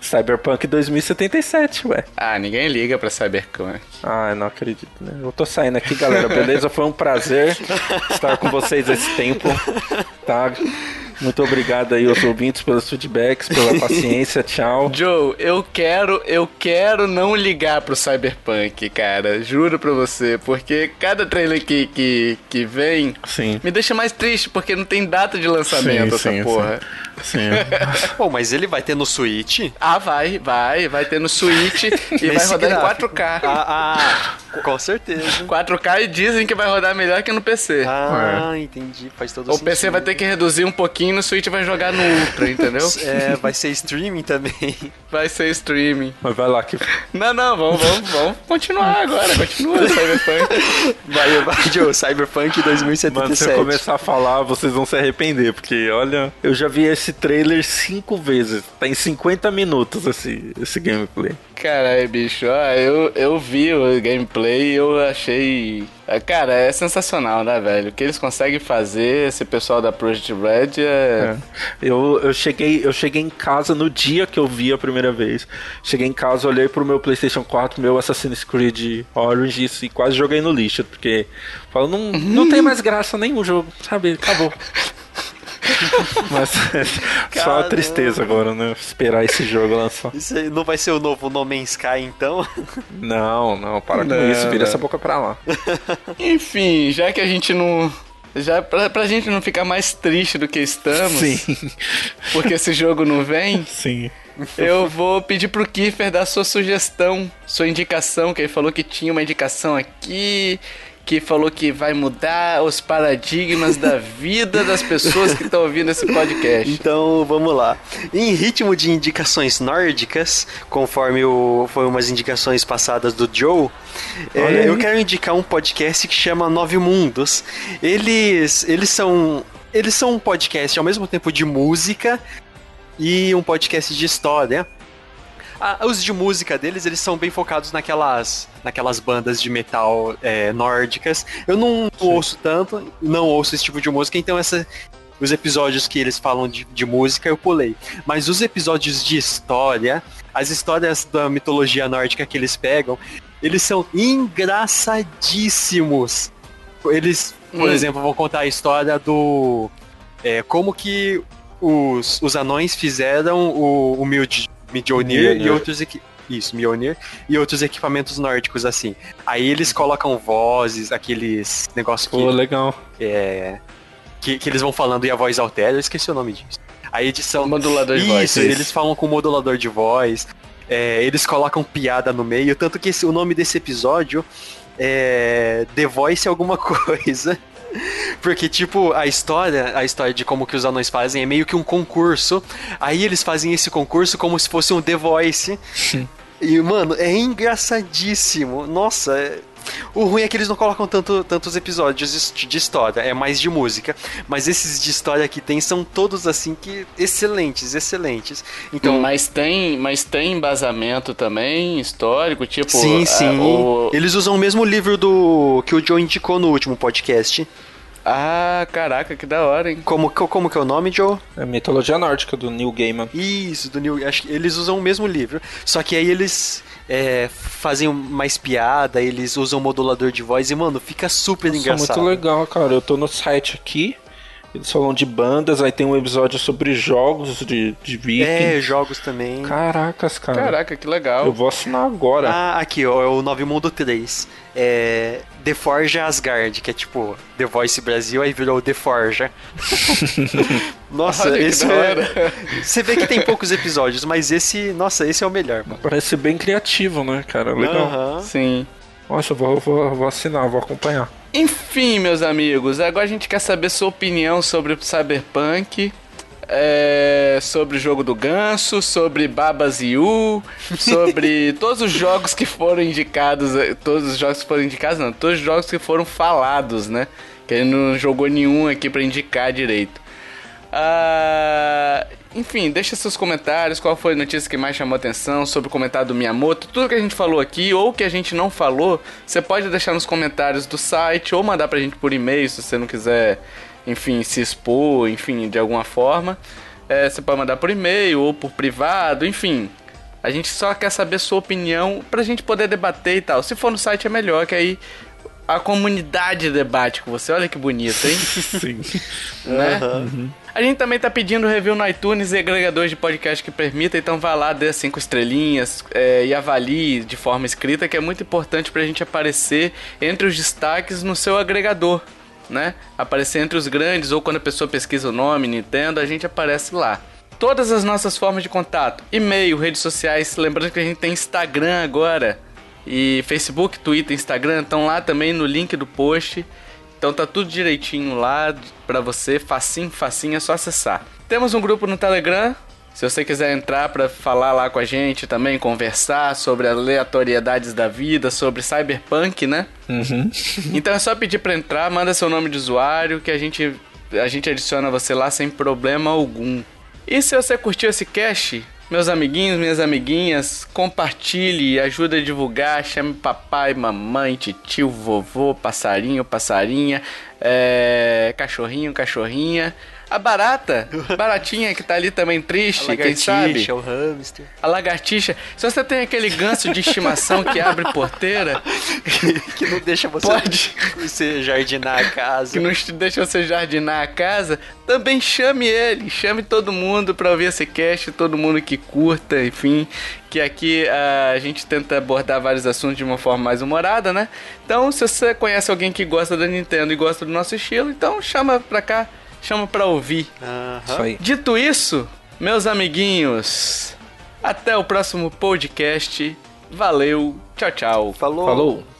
Speaker 2: Cyberpunk 2077, ué.
Speaker 1: Ah, ninguém liga pra Cyberpunk.
Speaker 2: Ah, eu não acredito, né? Eu tô saindo aqui, galera, beleza? Foi um prazer estar com vocês esse tempo, tá? Muito obrigado aí aos ouvintes pelos feedbacks, pela paciência, tchau.
Speaker 1: Joe, eu quero, eu quero não ligar pro Cyberpunk, cara. Juro pra você, porque cada trailer que, que, que vem
Speaker 2: sim.
Speaker 1: me deixa mais triste, porque não tem data de lançamento sim, essa sim, porra.
Speaker 2: Sim.
Speaker 3: Pô, mas ele vai ter no Switch?
Speaker 1: Ah, vai, vai, vai ter no Switch e vai rodar gráfico. em 4K.
Speaker 3: Ah, ah, com certeza.
Speaker 1: 4K e dizem que vai rodar melhor que no PC.
Speaker 3: Ah, é. entendi, faz todo
Speaker 1: o
Speaker 3: sentido.
Speaker 1: O PC vai ter que reduzir um pouquinho no Switch vai jogar no Ultra, entendeu?
Speaker 3: É, vai ser streaming também.
Speaker 1: Vai ser streaming.
Speaker 2: Mas vai lá que.
Speaker 1: Não, não, vamos, vamos, vamos continuar agora. Continua, Cyberpunk.
Speaker 3: Vai, vai, Joe, Cyberpunk 2077. Mano, se
Speaker 2: eu começar a falar, vocês vão se arrepender, porque olha, eu já vi esse trailer cinco vezes. Tá em 50 minutos esse, esse gameplay.
Speaker 1: Caralho, bicho, ó, eu, eu vi o gameplay e eu achei é, cara, é sensacional, né, velho? O que eles conseguem fazer, esse pessoal da Project Red é... é.
Speaker 2: Eu, eu, cheguei, eu cheguei em casa no dia que eu vi a primeira vez. Cheguei em casa, olhei pro meu PlayStation 4, meu Assassin's Creed Origins e quase joguei no lixo, porque falo, não, não tem mais graça nenhum jogo, sabe? Acabou. Mas só a tristeza agora, né? Esperar esse jogo lançar.
Speaker 3: Isso aí não vai ser o novo No Man's Sky, então?
Speaker 2: Não, não, para não, com isso, vira não. essa boca pra lá.
Speaker 1: Enfim, já que a gente não. Já pra, pra gente não ficar mais triste do que estamos.
Speaker 2: Sim.
Speaker 1: Porque esse jogo não vem.
Speaker 2: Sim.
Speaker 1: Eu vou pedir pro Kiefer dar sua sugestão, sua indicação, que ele falou que tinha uma indicação aqui que falou que vai mudar os paradigmas da vida das pessoas que estão ouvindo esse podcast.
Speaker 3: Então, vamos lá. Em ritmo de indicações nórdicas, conforme o, foi umas indicações passadas do Joe, é, eu quero indicar um podcast que chama Nove Mundos. Eles, eles são eles são um podcast ao mesmo tempo de música e um podcast de história. Os de música deles, eles são bem focados naquelas, naquelas bandas de metal é, nórdicas. Eu não Sim. ouço tanto, não ouço esse tipo de música, então essa, os episódios que eles falam de, de música eu pulei. Mas os episódios de história, as histórias da mitologia nórdica que eles pegam, eles são engraçadíssimos. Eles, por hum. exemplo, vão contar a história do. É, como que os, os anões fizeram o, o Mild Mjolnir e outros isso, Mjolnir e outros equipamentos nórdicos assim. Aí eles colocam vozes, aqueles negócios que
Speaker 2: Pô, legal.
Speaker 3: É que, que eles vão falando e a voz altera, eu esqueci o nome disso. A edição
Speaker 1: modulador de
Speaker 3: isso,
Speaker 1: voz. Isso,
Speaker 3: eles falam com modulador de voz. É, eles colocam piada no meio, tanto que esse, o nome desse episódio é The Voice alguma coisa. Porque, tipo, a história, a história de como que os anões fazem é meio que um concurso. Aí eles fazem esse concurso como se fosse um The Voice. e, mano, é engraçadíssimo. Nossa, é... O ruim é que eles não colocam tanto, tantos episódios de história, é mais de música. Mas esses de história que tem são todos assim que excelentes, excelentes. Então,
Speaker 1: mas tem, mas tem embasamento também histórico, tipo.
Speaker 3: Sim, sim. o... Eles usam o mesmo livro do que o Joe indicou no último podcast.
Speaker 1: Ah, caraca, que da hora, hein?
Speaker 3: Como, como que é o nome, Joe?
Speaker 2: É Mitologia Nórdica, do Neil Gaiman.
Speaker 3: Isso, do Neil... Acho que eles usam o mesmo livro. Só que aí eles é, fazem mais piada, eles usam modulador de voz e, mano, fica super Nossa, engraçado.
Speaker 2: muito legal, cara. Eu tô no site aqui, eles falam de bandas, aí tem um episódio sobre jogos de, de Viking.
Speaker 3: É, jogos também.
Speaker 2: Caracas, cara.
Speaker 1: Caraca, que legal.
Speaker 2: Eu vou assinar agora.
Speaker 3: Ah, aqui, ó, é o Nove Mundo 3. É The Forja Asgard, que é tipo The Voice Brasil, aí virou The Forja. nossa, Olha, esse é... Você vê que tem poucos episódios, mas esse, nossa, esse é o melhor. Mano.
Speaker 2: Parece bem criativo, né, cara? Legal.
Speaker 1: Uh -huh. Sim.
Speaker 2: Nossa, eu vou, vou, vou assinar, vou acompanhar.
Speaker 1: Enfim, meus amigos, agora a gente quer saber sua opinião sobre o Cyberpunk. É, sobre o jogo do ganso, sobre Babas Yu, sobre todos os jogos que foram indicados, é, todos os jogos que foram indicados, não, todos os jogos que foram falados, né? Que ele não jogou nenhum aqui para indicar direito. Ah, enfim, deixa seus comentários, qual foi a notícia que mais chamou atenção sobre o comentário do Miyamoto, tudo que a gente falou aqui ou que a gente não falou, você pode deixar nos comentários do site ou mandar pra gente por e-mail se você não quiser, enfim, se expor, enfim, de alguma forma. É, você pode mandar por e-mail ou por privado, enfim. A gente só quer saber sua opinião pra gente poder debater e tal. Se for no site é melhor, que aí a comunidade debate com você. Olha que bonito, hein?
Speaker 2: Sim.
Speaker 1: né? Uhum. A gente também tá pedindo review no iTunes e agregadores de podcast que permita, então vá lá, dê cinco estrelinhas é, e avalie de forma escrita, que é muito importante pra gente aparecer entre os destaques no seu agregador, né? Aparecer entre os grandes, ou quando a pessoa pesquisa o nome, Nintendo, a gente aparece lá. Todas as nossas formas de contato, e-mail, redes sociais, lembrando que a gente tem Instagram agora, e Facebook, Twitter, Instagram estão lá também no link do post. Então tá tudo direitinho lá para você, facinho, facinho, é só acessar. Temos um grupo no Telegram, se você quiser entrar para falar lá com a gente também, conversar sobre aleatoriedades da vida, sobre cyberpunk, né?
Speaker 2: Uhum.
Speaker 1: então é só pedir para entrar, manda seu nome de usuário que a gente a gente adiciona você lá sem problema algum. E se você curtiu esse cast, meus amiguinhos, minhas amiguinhas, compartilhe, ajude a divulgar, chame papai, mamãe, tio, vovô, passarinho, passarinha, é, cachorrinho, cachorrinha. A barata, baratinha que tá ali também triste, quem sabe?
Speaker 3: o hamster.
Speaker 1: A lagartixa. Se você tem aquele ganso de estimação que abre porteira,
Speaker 3: que não deixa você,
Speaker 1: pode
Speaker 3: você jardinar a casa.
Speaker 1: Que não deixa você jardinar a casa, também chame ele, chame todo mundo para ouvir esse cast, todo mundo que curta, enfim, que aqui uh, a gente tenta abordar vários assuntos de uma forma mais humorada, né? Então, se você conhece alguém que gosta da Nintendo e gosta do nosso estilo, então chama pra cá chama pra ouvir.
Speaker 3: Uhum.
Speaker 1: Dito isso, meus amiguinhos, até o próximo podcast. Valeu, tchau, tchau.
Speaker 3: Falou.
Speaker 2: Falou.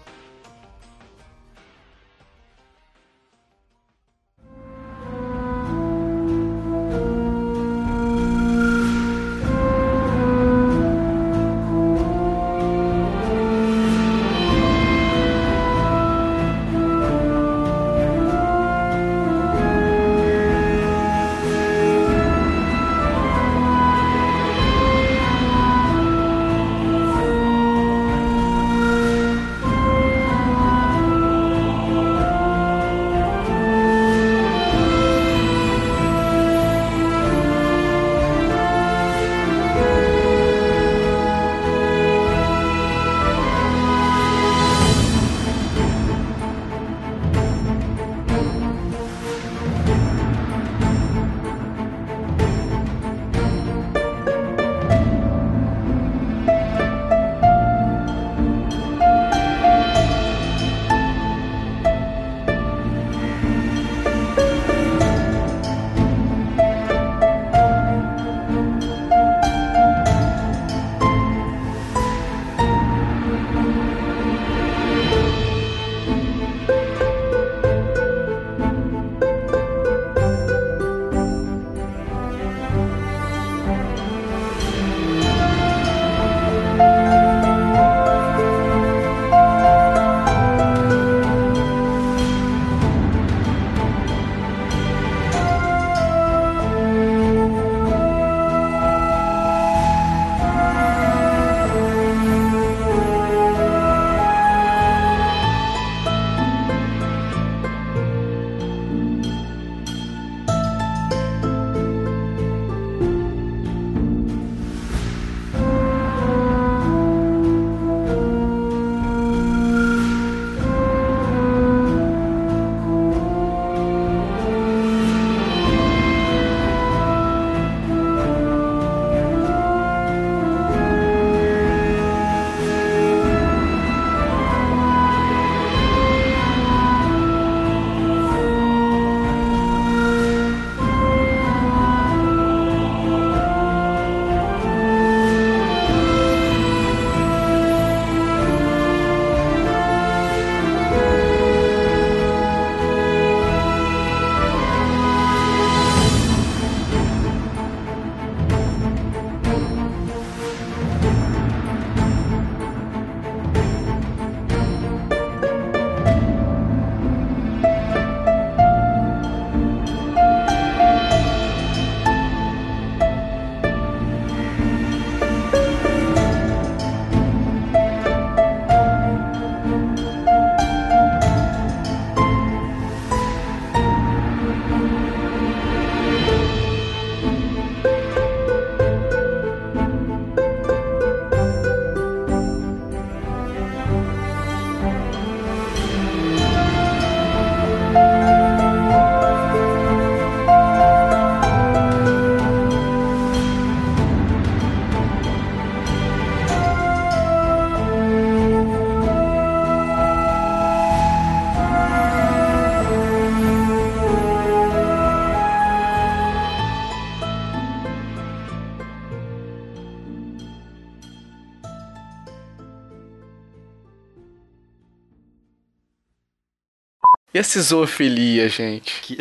Speaker 1: E essa zoofilia, gente?
Speaker 3: Que...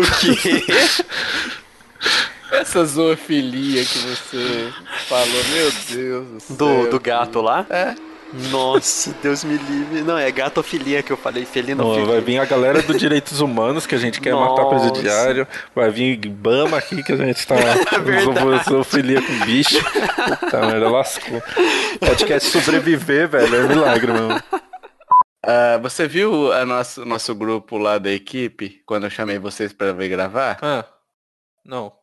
Speaker 3: o quê?
Speaker 1: Essa zoofilia que você falou, meu Deus do céu.
Speaker 3: Do, do gato lá?
Speaker 1: É.
Speaker 3: Nossa, Deus me livre. Não, é gatofilia que eu falei, felinofilia.
Speaker 2: Não, vai vir a galera do direitos humanos que a gente quer matar
Speaker 3: Nossa.
Speaker 2: presidiário. Vai vir Bama aqui que a gente tá zoofilia com bicho. Puta merda, lascou. Podcast sobreviver, velho, é milagre, mano.
Speaker 1: Ah, você viu o nosso, nosso grupo lá da equipe, quando eu chamei vocês pra vir gravar?
Speaker 2: Ah, não.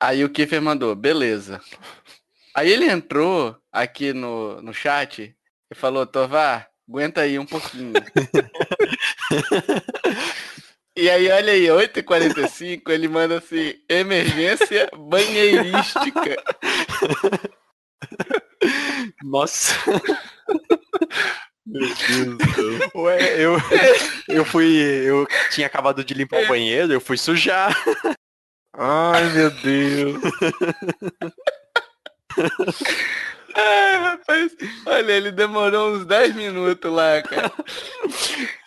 Speaker 1: Aí o Kiffer mandou, beleza. Aí ele entrou aqui no, no chat e falou, Tovar, aguenta aí um pouquinho. e aí, olha aí, 8h45, ele manda assim, emergência banheirística.
Speaker 3: Nossa. Meu Deus do céu. Ué, eu, eu fui. Eu tinha acabado de limpar o banheiro, eu fui sujar.
Speaker 2: Ai, meu Deus.
Speaker 1: Ai, rapaz, olha, ele demorou uns 10 minutos lá, cara.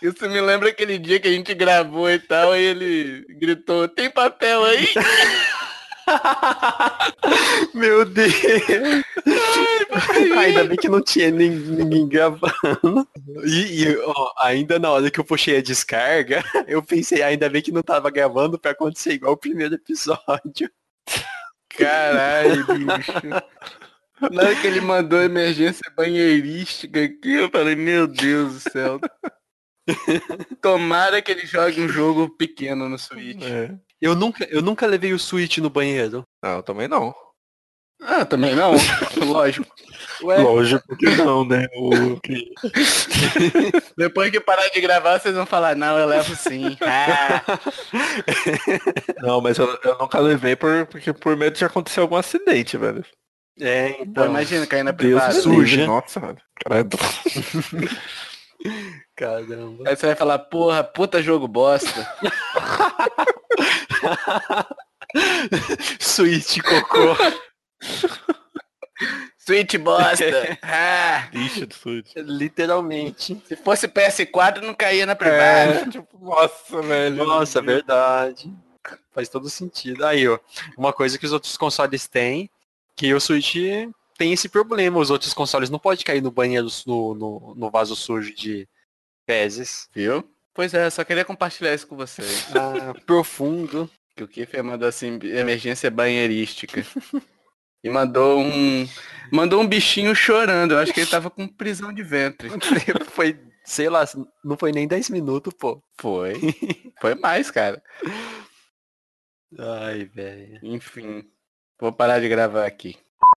Speaker 1: Isso me lembra aquele dia que a gente gravou e tal, e ele gritou, tem papel aí?
Speaker 3: Meu Deus. Ainda bem que não tinha nin- ninguém gravando. E, e, ó, ainda na hora que eu puxei a descarga, eu pensei, ainda bem que não tava gravando pra acontecer igual o primeiro episódio.
Speaker 1: Caralho, bicho. Na hora que ele mandou emergência banheirística aqui, eu falei, meu Deus do céu. Tomara que ele jogue um jogo pequeno no Switch.
Speaker 2: É.
Speaker 3: Eu nunca, eu nunca levei o Switch no banheiro.
Speaker 2: Não, também não.
Speaker 1: Ah, também não? Lógico. Ué,
Speaker 2: Lógico que não, né? O...
Speaker 1: depois que parar de gravar, vocês vão falar, não, eu levo sim. Ah.
Speaker 2: Não, mas eu, eu nunca levei por, porque por medo de acontecer algum acidente, velho.
Speaker 3: É,
Speaker 1: Pô,
Speaker 3: então.
Speaker 1: imagina cair na
Speaker 2: Deus
Speaker 1: privada.
Speaker 2: me
Speaker 3: suja.
Speaker 2: Nossa, velho.
Speaker 3: Caramba.
Speaker 1: Aí você vai falar, porra, puta jogo bosta.
Speaker 3: Switch cocô.
Speaker 1: Switch bosta. Ah,
Speaker 2: Lixo do Switch.
Speaker 3: Literalmente.
Speaker 1: se fosse PS4, não caía na privada.
Speaker 2: É, tipo, nossa, velho.
Speaker 3: Nossa, verdade. Faz todo sentido. Aí, ó. Uma coisa que os outros consoles têm, que o Switch tem esse problema. Os outros consoles não podem cair no banheiro, no, no, no vaso sujo de fezes.
Speaker 1: Viu? Pois é, só queria compartilhar isso com vocês.
Speaker 3: Ah, profundo.
Speaker 1: Que o Kiffer mandou assim, emergência banheirística. E mandou um. Mandou um bichinho chorando. Eu acho que ele tava com prisão de ventre.
Speaker 3: Foi, sei lá, não foi nem 10 minutos, pô.
Speaker 1: Foi. Foi mais, cara.
Speaker 3: Ai, velho.
Speaker 1: Enfim. Vou parar de gravar aqui.